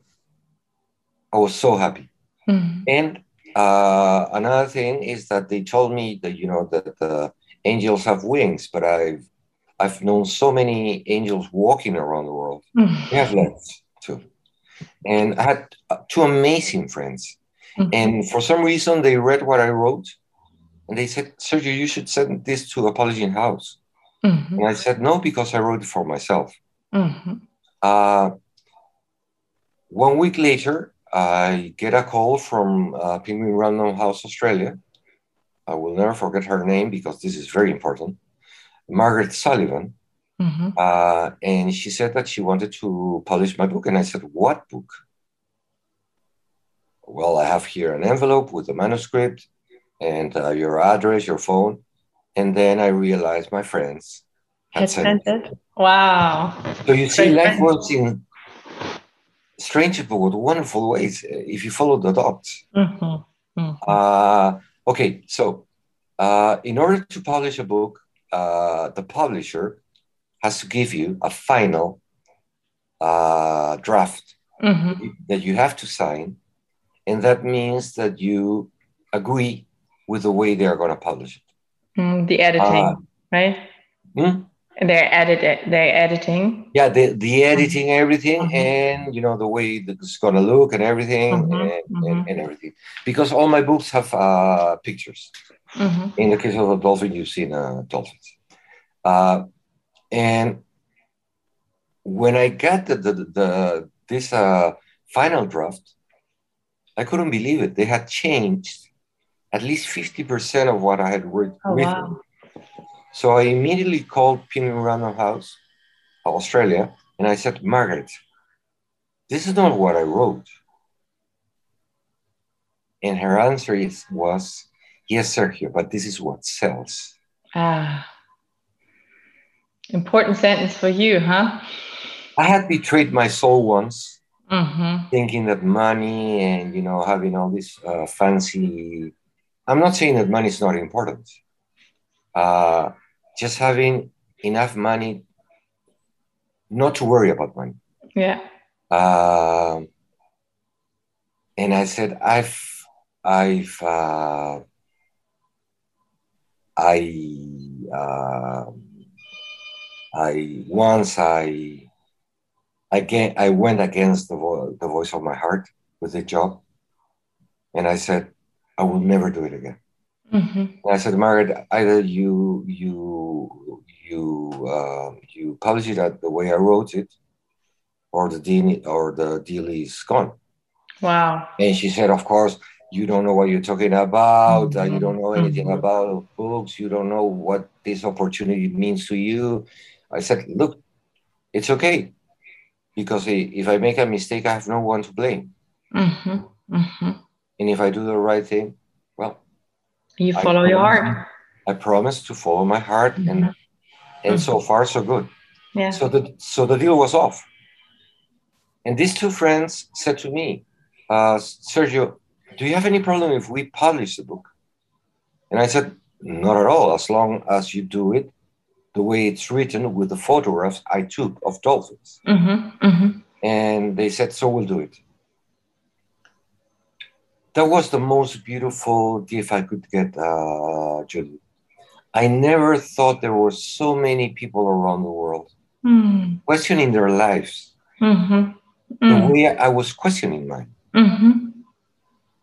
I was so happy. Mm-hmm. And uh, another thing is that they told me that you know that the angels have wings, but I've I've known so many angels walking around the world. Mm. They have legs too. And I had uh, two amazing friends. Mm-hmm. And for some reason, they read what I wrote and they said, Sergio, you should send this to a publishing house. Mm-hmm. And I said, no, because I wrote it for myself. Mm-hmm. Uh, one week later, I get a call from uh, Penguin Random House Australia. I will never forget her name because this is very important. Margaret Sullivan. Mm-hmm. Uh, and she said that she wanted to publish my book. And I said, What book? Well, I have here an envelope with the manuscript and uh, your address, your phone. And then I realized my friends had sent it. Wow. So you see, life works in strange but wonderful ways uh, if you follow the dots. Mm-hmm. Mm-hmm. Uh, okay, so uh, in order to publish a book, uh, the publisher has to give you a final uh, draft mm-hmm. that you have to sign. And that means that you agree with the way they are going to publish it. Mm, the editing, uh, right? Hmm? They're edit they're editing. Yeah, the, the editing everything mm-hmm. and you know the way it's gonna look and everything mm-hmm. and, and, mm-hmm. and, everything. Because all my books have uh, pictures. Mm-hmm. In the case of a dolphin, you've seen uh, dolphins. Uh, and when I got the, the, the this uh, final draft, I couldn't believe it. They had changed at least 50% of what I had oh, written. Wow. So I immediately called Penguin Random House, Australia, and I said, Margaret, this is not what I wrote. And her answer is, was, Yes, Sergio, but this is what sells. Ah. Important sentence for you, huh? I had betrayed my soul once, mm-hmm. thinking that money and you know having all this uh, fancy. I'm not saying that money is not important. Uh, just having enough money not to worry about money. Yeah. Uh, and I said, I've, I've, uh, I, uh, I once I Again, I went against the, vo- the voice of my heart with the job. And I said, I will never do it again. Mm-hmm. And I said, Margaret, either you you you uh, you publish it at the way I wrote it, or the deal or the deal is gone. Wow. And she said, Of course, you don't know what you're talking about. Uh, you don't know anything Mhm. about books. You don't know what this opportunity means to you. I said, Look, it's okay. Because if I make a mistake, I have no one to blame. Mm-hmm. Mm-hmm. And if I do the right thing, You I follow your promise- heart. I promise to follow my heart. And Mhm. and so far, so good. Yeah. So the so the deal was off. And these two friends said to me, uh, Sergio, do you have any problem if we publish the book? And I said, not at all, as long as you do it the way it's written with the photographs I took of dolphins. Mm-hmm. Mm-hmm. And they said, so we'll do it. That was the most beautiful gift I could get, uh, Julie. I never thought there were so many people around the world Mm-hmm. questioning their lives Mm-hmm. the way I was questioning mine. Mm-hmm.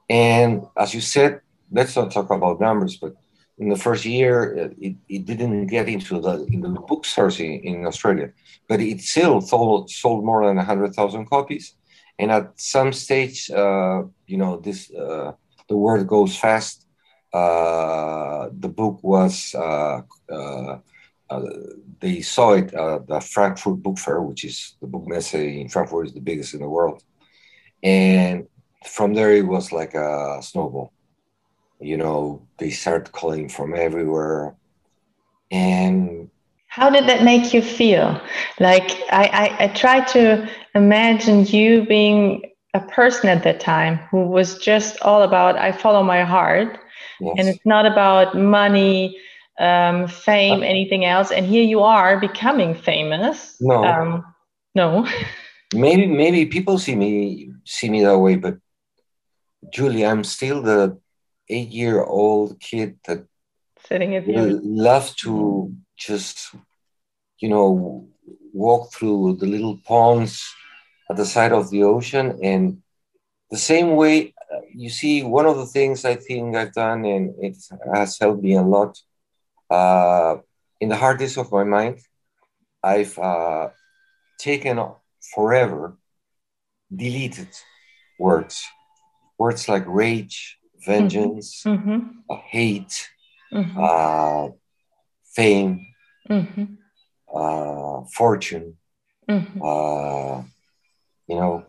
And as you said, let's not talk about numbers, but in the first year, it, it didn't get into the into the bookstores in, in Australia, but it still sold, sold more than 100,000 copies. And at some stage, uh, you know, this uh, the word goes fast. Uh, the book was, uh, uh, uh, they saw it at the Frankfurt Book Fair, which is the book messe in Frankfurt is the biggest in the world. And from there it was like a snowball you know they start calling from everywhere and How did that make you feel? Like I, I, I try to imagine you being a person at that time who was just all about I follow my heart yes, and it's not about money, um, fame, anything else. And here you are becoming famous. No. Um, no. maybe maybe people see me see me that way but julie i'm still the eight year old kid that Sitting at you. love to just you know walk through the little ponds at the side of the ocean and the same way uh, you see one of the things i think i've done and it has helped me a lot uh, in the hard disk of my mind i've uh, taken forever deleted words words like rage vengeance Mm-hmm. uh, hate Mm-hmm. uh, fame, Mm-hmm. uh, fortune, Mm-hmm. uh, you know.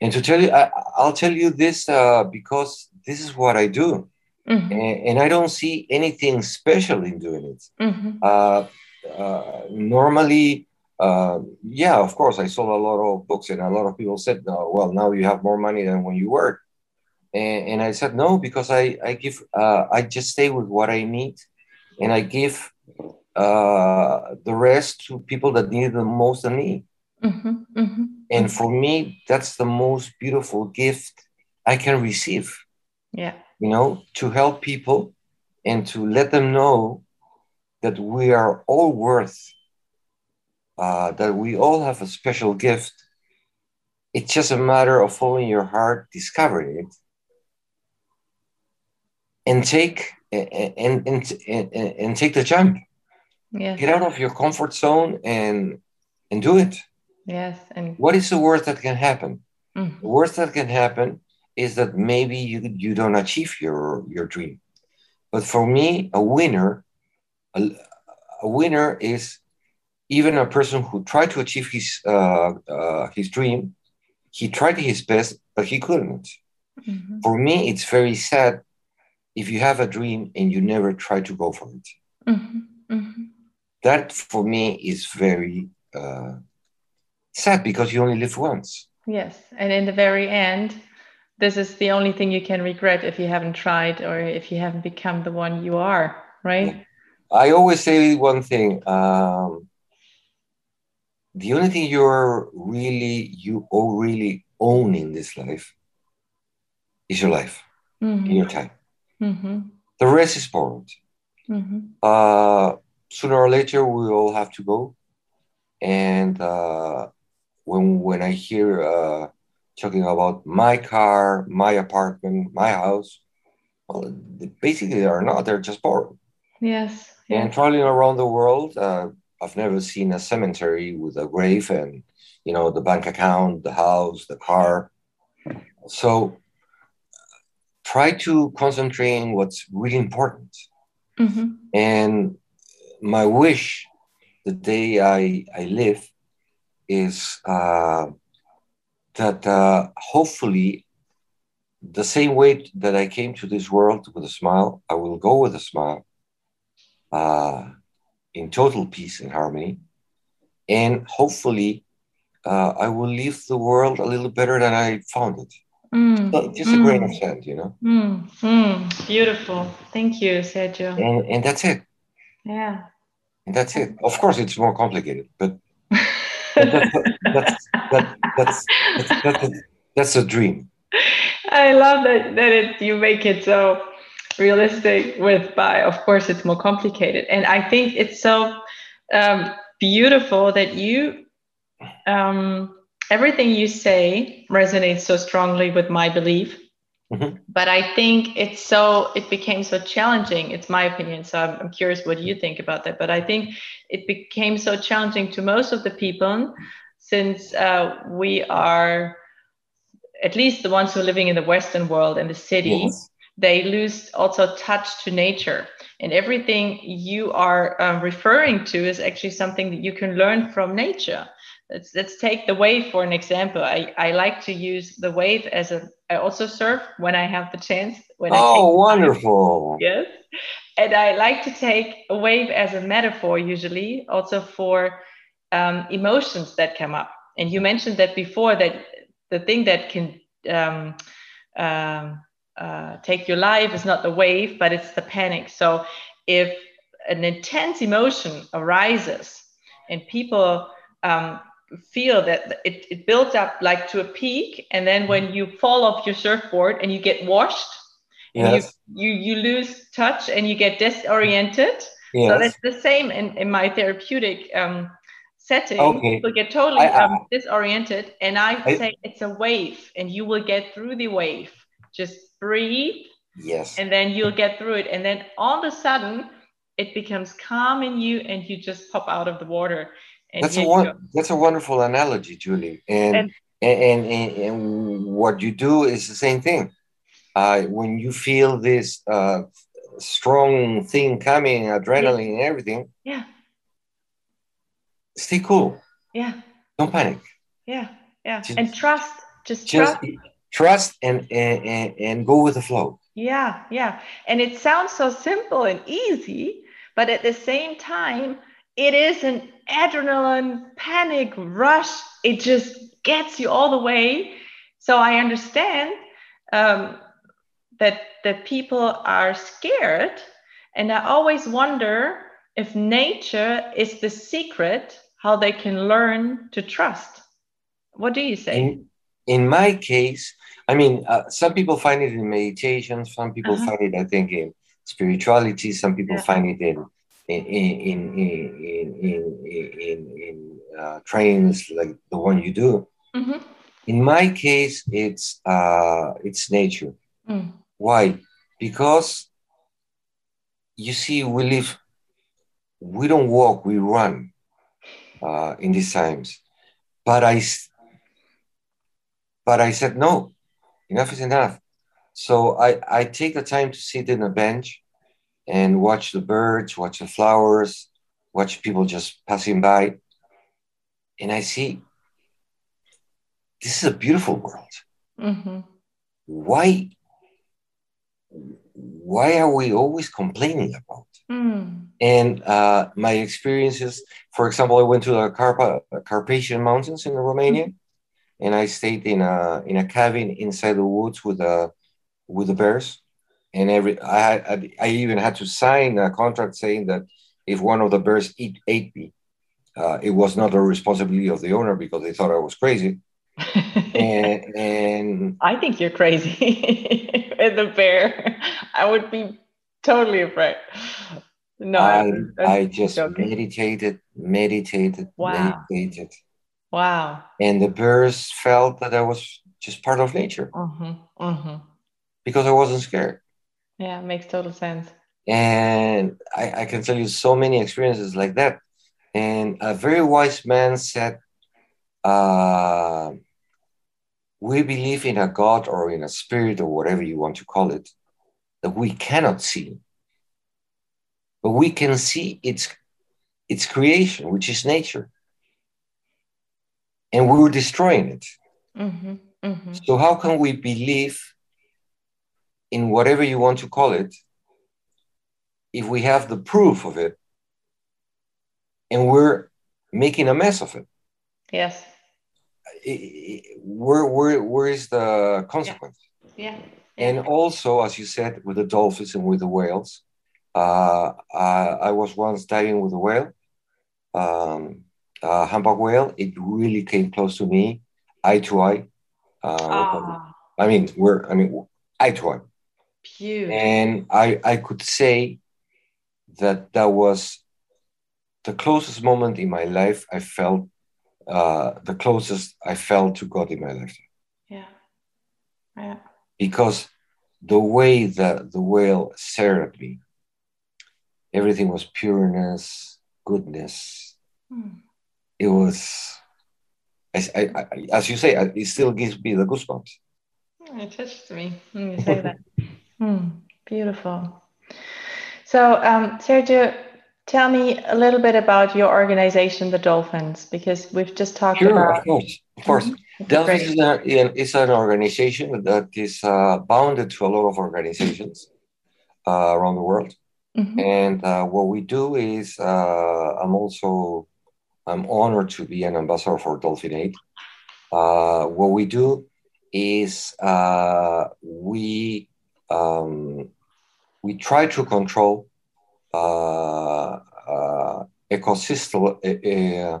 And to tell you, I, I'll tell you this uh, because this is what I do, Mm-hmm. and, and I don't see anything special in doing it. Mm-hmm. Uh, uh, normally, uh, yeah, of course, I sold a lot of books, and a lot of people said, no, "Well, now you have more money than when you worked." And, and I said, "No, because I I give uh, I just stay with what I need, and I give uh, the rest to people that need the most than me." Mm-hmm. And for me, that's the most beautiful gift I can receive. Yeah. You know, to help people and to let them know that we are all worth, uh, that we all have a special gift. It's just a matter of following your heart, discovering it, and take and and, and, and, take the jump. Yes. Get out of your comfort zone and and do it. Yes. And What is the worst that can happen? Mhm. The worst that can happen is that maybe you, you don't achieve your, your dream. But for me, a winner, a, a winner is even a person who tried to achieve his, uh, uh, his dream. He tried his best, but he couldn't. Mhm. For me, it's very sad if you have a dream and you never try to go for it. Mhm. Mhm. That for me is very uh, sad because you only live once. Yes. And in the very end, this is the only thing you can regret if you haven't tried or if you haven't become the one you are, right? I always say one thing. Um, the only thing you're really you all really own in this life is your life, Mhm. your time. Mhm. The rest is borrowed. Mhm. Uh, sooner or later, we all have to go, and uh, when when I hear uh, talking about my car, my apartment, my house, well, basically they are not. They're just boring. Yes. And traveling around the world, uh, I've never seen a cemetery with a grave and you know the bank account, the house, the car. So try to concentrate on what's really important. Mm-hmm. And my wish, the day I, I live, is uh, that uh, hopefully the same way that I came to this world with a smile, I will go with a smile uh, in total peace and harmony. And hopefully, uh, I will leave the world a little better than I found it. Mm, So just a mm, grain of sand, you know? mm, mm. Beautiful. Thank you, Sergio. And, and that's it. Yeah. And that's it. Of course, it's more complicated, but that's, that's, that, that's, that's, that's, that's a dream. I love that that it, you make it so realistic with by of course it's more complicated and I think it's so um, beautiful that you um, everything you say resonates so strongly with my belief Mhm. but I think it's so it became so challenging it's my opinion so I'm, I'm curious what you think about that but I think it became so challenging to most of the people since uh, we are at least the ones who are living in the western world and the city Yes. they lose also touch to nature and everything you are um, referring to is actually something that you can learn from nature let's, let's take the wave for an example I, I like to use the wave as a i also surf when i have the chance when Oh, wonderful. Yes. And I like to take a wave as a metaphor, usually, also for um, emotions that come up. And you mentioned that before that the thing that can um, um, uh, take your life is not the wave, but it's the panic. So if an intense emotion arises and people um, feel that it, it builds up like to a peak, and then when you fall off your surfboard and you get washed, Yes. you, you you lose touch and you get disoriented. So Yes. that's the same in, in my therapeutic um, setting. Okay. People get totally I- I- um, disoriented, and I, I- say it's a wave, and you will get through the wave. Just breathe, Yes. and then you'll get through it. And then all of a sudden, it becomes calm in you, and you just pop out of the water. And That's a here you go. one. That's a wonderful analogy, Julie. And And- and, and, and, what you do is the same thing. Uh, when you feel this uh, strong thing coming, adrenaline and everything, Yeah, stay cool. yeah, Don't panic. yeah, yeah. Just- and trust. Just, Just trust. trust and, and and go with the flow. Yeah, yeah. And it sounds so simple and easy, but at the same time, it is an adrenaline panic rush. It just gets you all the way. So I understand um, that that people are scared, and I always wonder if nature is the secret how they can learn to trust. What do you say? In, in my case, I mean, uh, some people find it in meditation. Some people Uh-huh. find it, I think, in spirituality. Some people Yeah. find it in in in in in in, in, in uh, trainings like the one you do. Mhm. In my case, it's uh, it's nature. Mm. Why? Because you see, we live. We don't walk. We run. Uh, in these times, but I. s- But I said no. Enough is enough. So I I take the time to sit in a bench, and watch the birds, watch the flowers, watch people just passing by, and I see. This is a beautiful world Mhm. why why are we always complaining about Mm. and uh, my experiences for example i went to the Carpa- carpathian mountains in romania and i stayed in a in a cabin inside the woods with the with the bears and every i had I, I even had to sign a contract saying that if one of the bears eat ate me uh, it was not the responsibility of the owner because they thought i was crazy and and I think you're crazy with the bear. I would be totally afraid. No, I, I just joking. meditated, meditated, Wow. meditated. Wow. And the bears felt that I was just part of nature Mm-hmm. Mm-hmm. because I wasn't scared. Yeah, makes total sense. And I, I can tell you so many experiences like that. And a very wise man said, uh, We believe in a God or in a spirit or whatever you want to call it that we cannot see, but we can see its, its creation, which is nature. And we're destroying it. Mm-hmm. Mm-hmm. So, how can we believe in whatever you want to call it if we have the proof of it and we're making a mess of it? Yes. Where, where, where is the consequence? Yeah. And also, as you said, with the dolphins and with the whales, uh, uh, I was once diving with a whale, um, a humpback whale. It really came close to me, eye to eye. Uh, Ah, I mean, we're, I mean, eye to eye. Beautiful. And I, I could say that that was the closest moment in my life I felt, uh, the closest I felt to God in my life. Yeah. Yeah. Because the way that the whale stared at me, everything was pureness, goodness. Hmm. It was, as, I, I, as you say, it still gives me the goosebumps. It touched me when you say that. Hmm, beautiful. So, um, Sergio, tell me a little bit about your organization, the Dolphins, because we've just talked Sure, about. of course, of course. Mhm, it'd be Delphis great. is, a, is an organization that is uh, bounded to a lot of organizations uh, around the world. Mhm, And uh, what we do is, uh, I'm also, I'm honored to be an ambassador for Dolphin Aid. Uh, what we do is uh, we um, we try to control uh, uh, ecosystem, uh, uh,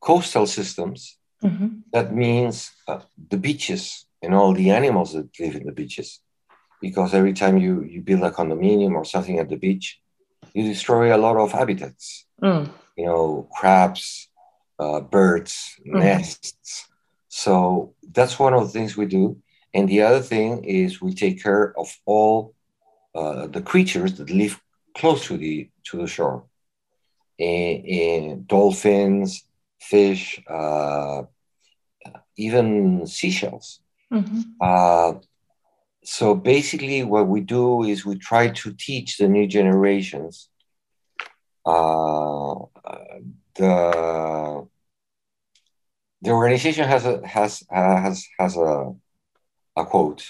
coastal systems. mhm, That means uh, the beaches and all the animals that live in the beaches. Because every time you, you build a condominium or something at the beach, you destroy a lot of habitats. mm, You know, crabs, uh, birds, Mhm. nests. So that's one of the things we do. And the other thing is we take care of all uh, the creatures that live close to the to the shore. And, and dolphins, fish, uh, even seashells. mhm, Uh, so basically, what we do is we try to teach the new generations uh, uh, the the organization has a has uh, has has a a quote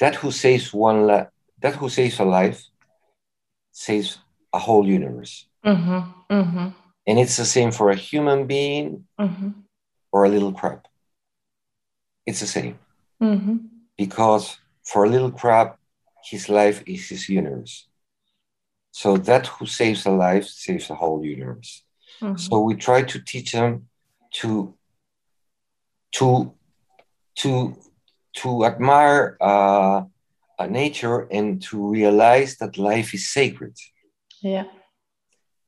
that who saves one la- that who saves a life saves a whole universe mhm, mhm, and it's the same for a human being mhm, or a little crab it's the same mhm. because for a little crab, his life is his universe. So that who saves a life saves a whole universe. Mhm. So we try to teach them to to to to admire uh, nature and to realize that life is sacred. Yeah.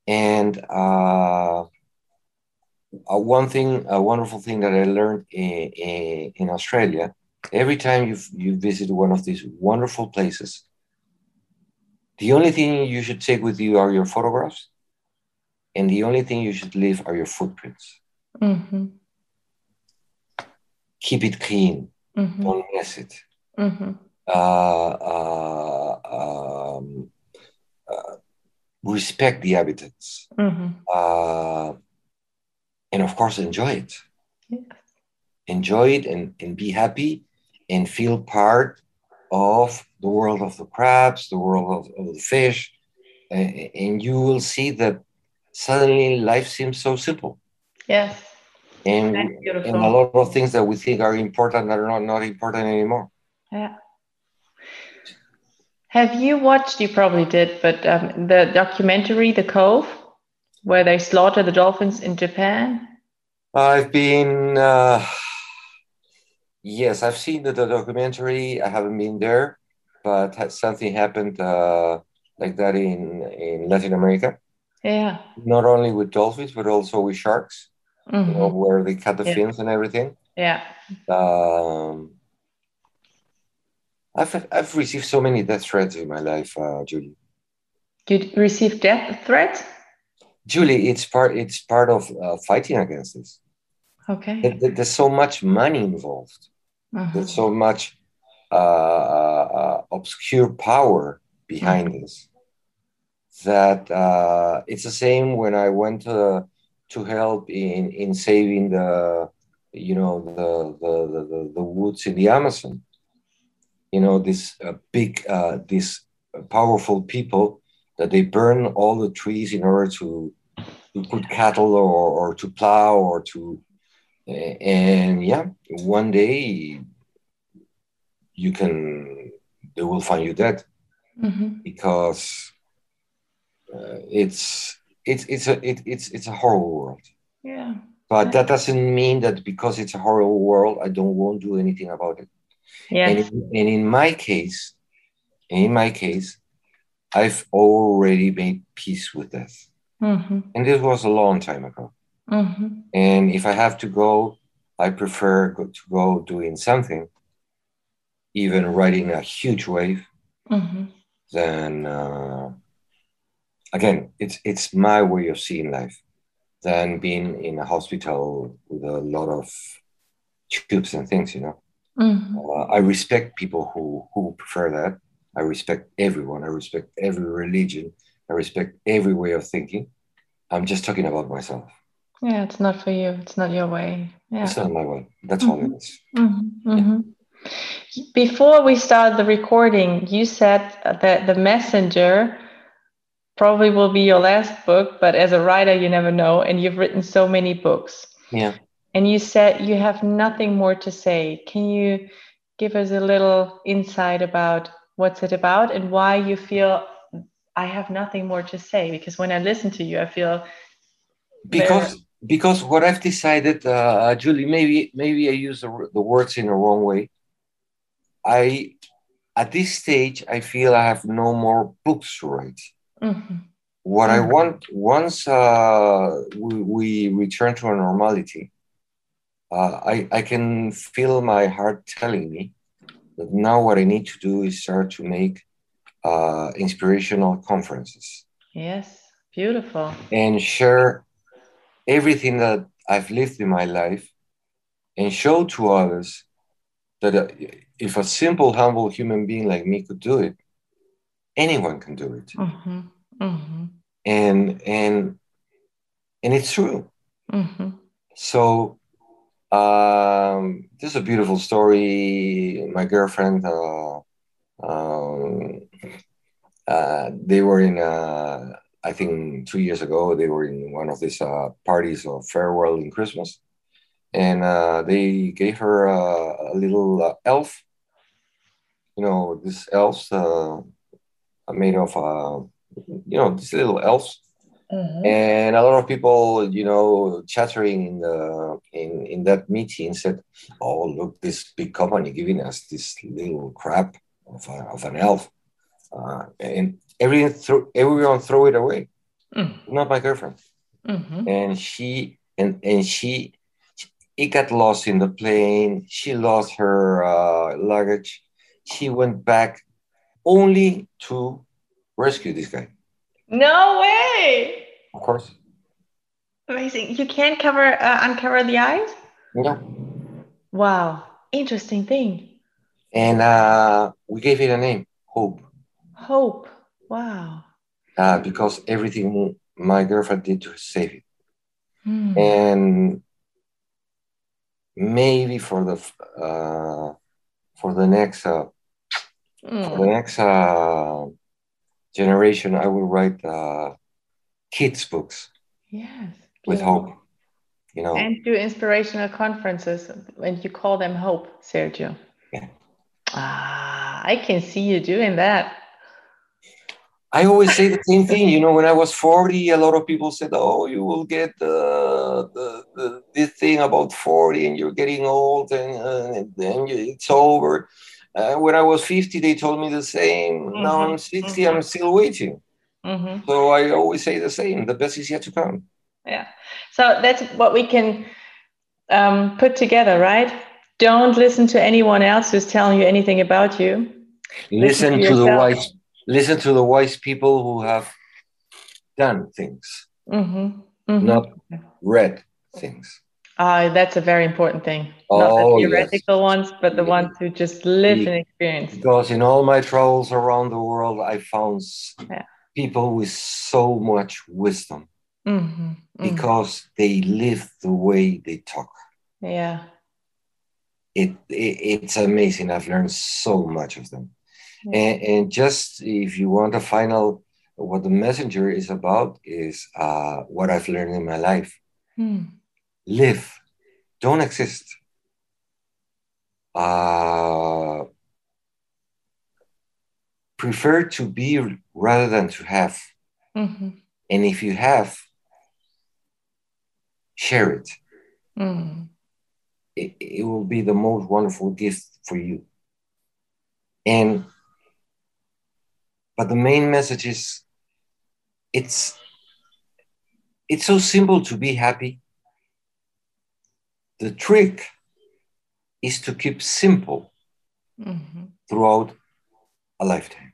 And uh, uh, one thing, a wonderful thing that I learned in, in, in Australia, every time you you visit one of these wonderful places, the only thing you should take with you are your photographs, and the only thing you should leave are your footprints. Mm-hmm. Keep it clean, mhm, don't mess it. mhm. Uh, uh, um, uh, respect the habitats, Mhm. uh, and of course, enjoy it. Yes. enjoy it and, and be happy and feel part of the world of the crabs, the world of, of the fish. a- And you will see that suddenly life seems so simple. Yes. And, and a lot of things that we think are important are not, not important anymore. Yeah. Have you watched? You probably did, but um, the documentary, The Cove, where they slaughter the dolphins in Japan. I've been, uh, yes, I've seen the, the documentary. I haven't been there, but something happened uh, like that in, in Latin America, Yeah. not only with dolphins, but also with sharks. Mm-hmm. you know, where they cut the yeah. films and everything. Yeah. Um, I've I've received so many death threats in my life, uh, Julie. You receive death threats? Julie, it's part it's part of uh, fighting against this. Okay. There, there's so much money involved. Uh-huh. There's so much uh, uh, obscure power behind uh-huh. this that uh, it's the same when I went to to help in in saving the you know the the the, the woods in the Amazon. You know this uh, big uh, this powerful people that they burn all the trees in order to to put cattle or, or to plow or to and yeah one day you can they will find you dead mm-hmm. because uh, it's it's it's a it, it's it's a horrible world. Yeah. But that doesn't mean that because it's a horrible world i don't won't do anything about it. Yeah. And, and in my case in my case i've already made peace with death. Mm-hmm. and this was a long time ago. Mm-hmm. and if i have to go i prefer to go doing something even riding a huge wave mm-hmm. than uh, again, it's it's my way of seeing life than being in a hospital with a lot of tubes and things. You know, mm-hmm. uh, I respect people who who prefer that. I respect everyone. I respect every religion. I respect every way of thinking. I'm just talking about myself. Yeah, it's not for you. It's not your way. Yeah. It's not my way. That's mm-hmm. all it is. mm-hmm. is. Mm-hmm. mm-hmm. Before we start the recording, you said that the messenger probably will be your last book, but as a writer, you never know. And you've written so many books. Yeah. And you said you have nothing more to say. Can you give us a little insight about what's it about and why you feel I have nothing more to say? Because when I listen to you, I feel because very... because what I've decided, uh, Julie, maybe maybe I use the, the words in the wrong way. I at this stage I feel I have no more books to write. Mm-hmm. What mm-hmm. I want once uh, we, we, return to a normality, uh, I, I can feel my heart telling me that now what I need to do is start to make uh, inspirational conferences. Yes, beautiful. And share everything that I've lived in my life and show to others that uh, if a simple, humble human being like me could do it, anyone can do it mm-hmm. Mm-hmm. and and and it's true mm-hmm. so um, this is a beautiful story my girlfriend uh, um, uh, they were in uh, i think two years ago they were in one of these uh, parties of farewell in christmas and uh, they gave her a little elf you know this elves made of, uh, you know, these little elves. Mm-hmm. And a lot of people, you know, chattering in the in, in that meeting said, "Oh, look, this big company giving us this little crap of, a, of an elf," uh, and everyone threw everyone throw it away. Mm. Not my girlfriend, mm-hmm. and she and and she it got lost in the plane. She lost her uh, luggage. She went back only to rescue this guy. No way. Of course. Amazing. You can't cover uh, uncover the eyes. No. Wow. Interesting thing. And uh, we gave it a name, Hope. Hope. Wow. Uh, because everything my girlfriend did to save it. Hmm. And maybe for the uh, for the next uh, Mm. For the next uh, generation, I will write uh, kids' books. Yes. With hope. You know. And do inspirational conferences, and you call them Hope, Sergio. Yeah. Ah, I can see you doing that. I always say the same thing. You know, when I was 40, a lot of people said, Oh, you will get the, the, the this thing about 40 and you're getting old and, uh, and then it's over. Uh, when I was 50, they told me the same. Mm-hmm. Now I'm 60, mm-hmm. I'm still waiting. Mm-hmm. So I always say the same the best is yet to come. Yeah. So that's what we can um, put together, right? Don't listen to anyone else who's telling you anything about you. Listen, listen to, to the wise. Listen to the wise people who have done things, mm-hmm. Mm-hmm. not read things. Uh, that's a very important thing. Oh, not the oh, theoretical yes. ones, but the ones who just live and experience. Because in all my travels around the world, I found yeah. people with so much wisdom mm-hmm. mm-hmm. because they live the way they talk. Yeah. It, it, it's amazing. I've learned so much of them. Yeah. And, and just if you want a final, what the messenger is about is uh, what I've learned in my life. Hmm. Live, don't exist. Uh, prefer to be rather than to have. Mm-hmm. And if you have, share it. Mm. it. It will be the most wonderful gift for you. And but the main message is it's it's so simple to be happy. The trick is to keep simple mm-hmm. throughout a lifetime.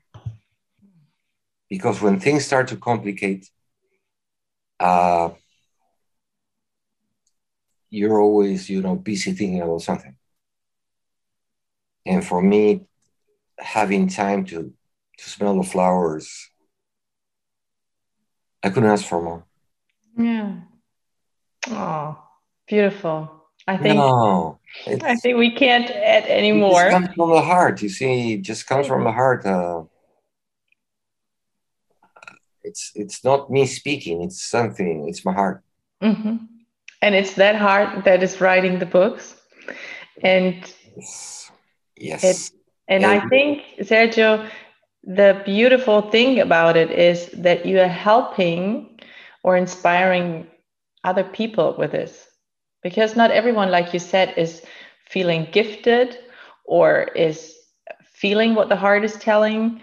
Because when things start to complicate, uh, you're always, you know, busy thinking about something. And for me, having time to to smell the flowers, I couldn't ask for more. Yeah. Oh, beautiful. I think no, I think we can't add any more. It comes from the heart. You see, it just comes from the heart. Uh, it's it's not me speaking. It's something. It's my heart. Mm-hmm. And it's that heart that is writing the books. And yes, yes. It, and, and I think Sergio, the beautiful thing about it is that you are helping or inspiring other people with this because not everyone like you said is feeling gifted or is feeling what the heart is telling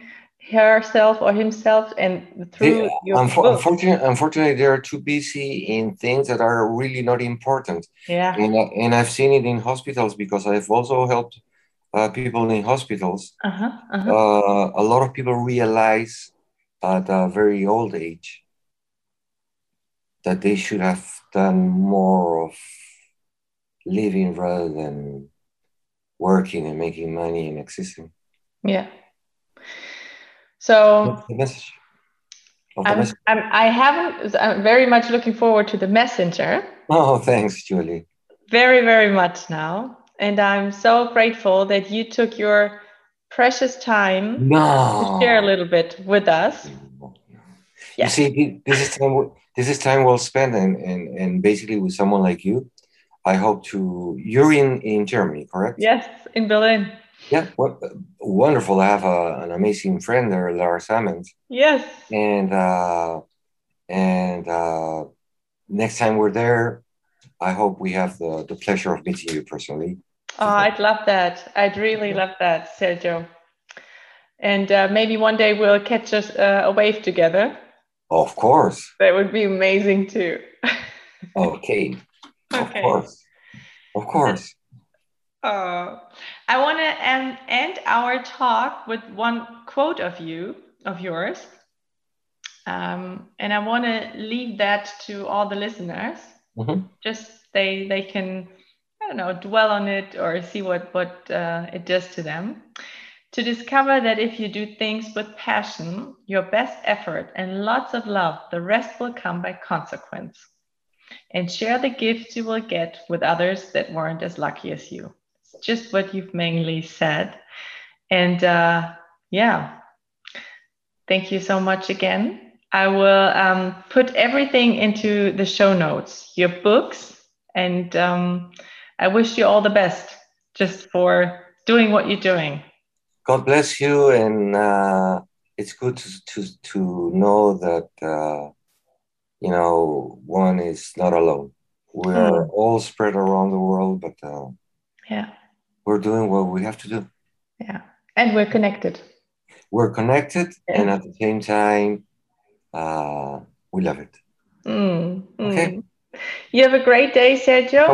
herself or himself and through yeah, your unfor- unfortunately, unfortunately they are too busy in things that are really not important. Yeah. And, and i've seen it in hospitals because i've also helped uh, people in hospitals, uh-huh, uh-huh. Uh, a lot of people realize at a very old age that they should have done more of living rather than working and making money and existing. Yeah. So the message. I'm, message. I'm, I haven't. I'm very much looking forward to the messenger. Oh, thanks, Julie. Very, very much now. And I'm so grateful that you took your precious time no. to share a little bit with us. Yeah. You see, this is time. This is time well spent, and, and and basically with someone like you, I hope to. You're in in Germany, correct? Yes, in Berlin. Yeah, what wonderful! I have a, an amazing friend there, Lars Hammond. Yes. And uh, and uh, next time we're there, I hope we have the, the pleasure of meeting you personally. Oh, I'd love that. I'd really love that, Sergio. And uh, maybe one day we'll catch us, uh, a wave together. Of course. That would be amazing too. okay. Of course. Of course. Uh, I want to end, end our talk with one quote of you, of yours. Um, and I want to leave that to all the listeners. Mm-hmm. Just they they can I don't know dwell on it or see what what uh, it does to them. To discover that if you do things with passion, your best effort, and lots of love, the rest will come by consequence. And share the gifts you will get with others that weren't as lucky as you. It's just what you've mainly said. And uh, yeah, thank you so much again. I will um, put everything into the show notes, your books, and um, I wish you all the best just for doing what you're doing. God bless you, and uh, it's good to, to, to know that, uh, you know, one is not alone. We're mm. all spread around the world, but uh, yeah, we're doing what we have to do. Yeah, and we're connected. We're connected, yeah. and at the same time, uh, we love it. Mm, mm. Okay. You have a great day, Sergio.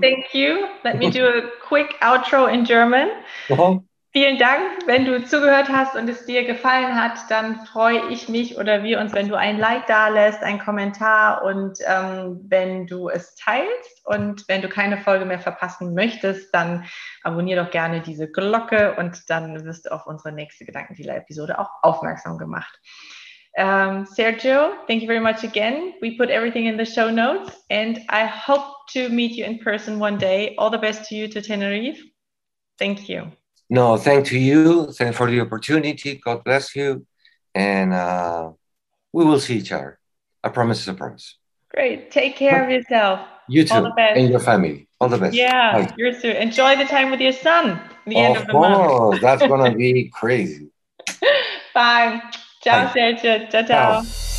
Thank you. Let me do a quick outro in German. Uh -huh. Vielen Dank, wenn du zugehört hast und es dir gefallen hat, dann freue ich mich oder wir uns, wenn du ein Like da lässt, einen Kommentar und ähm, wenn du es teilst und wenn du keine Folge mehr verpassen möchtest, dann abonniere doch gerne diese Glocke und dann wirst du auf unsere nächste Gedankendealer-Episode auch aufmerksam gemacht. Um, Sergio, thank you very much again. We put everything in the show notes and I hope to meet you in person one day. All the best to you to Tenerife. Thank you. No, thank to you. Thank for the opportunity. God bless you. And uh, we will see each other. I promise it's a promise. Great. Take care of yourself. You too. And your family. All the best. Yeah, Bye. you too. Enjoy the time with your son. The of end of the course. month. That's going to be crazy. Bye. Ciao, Bye. Sergio. Ciao, ciao. ciao.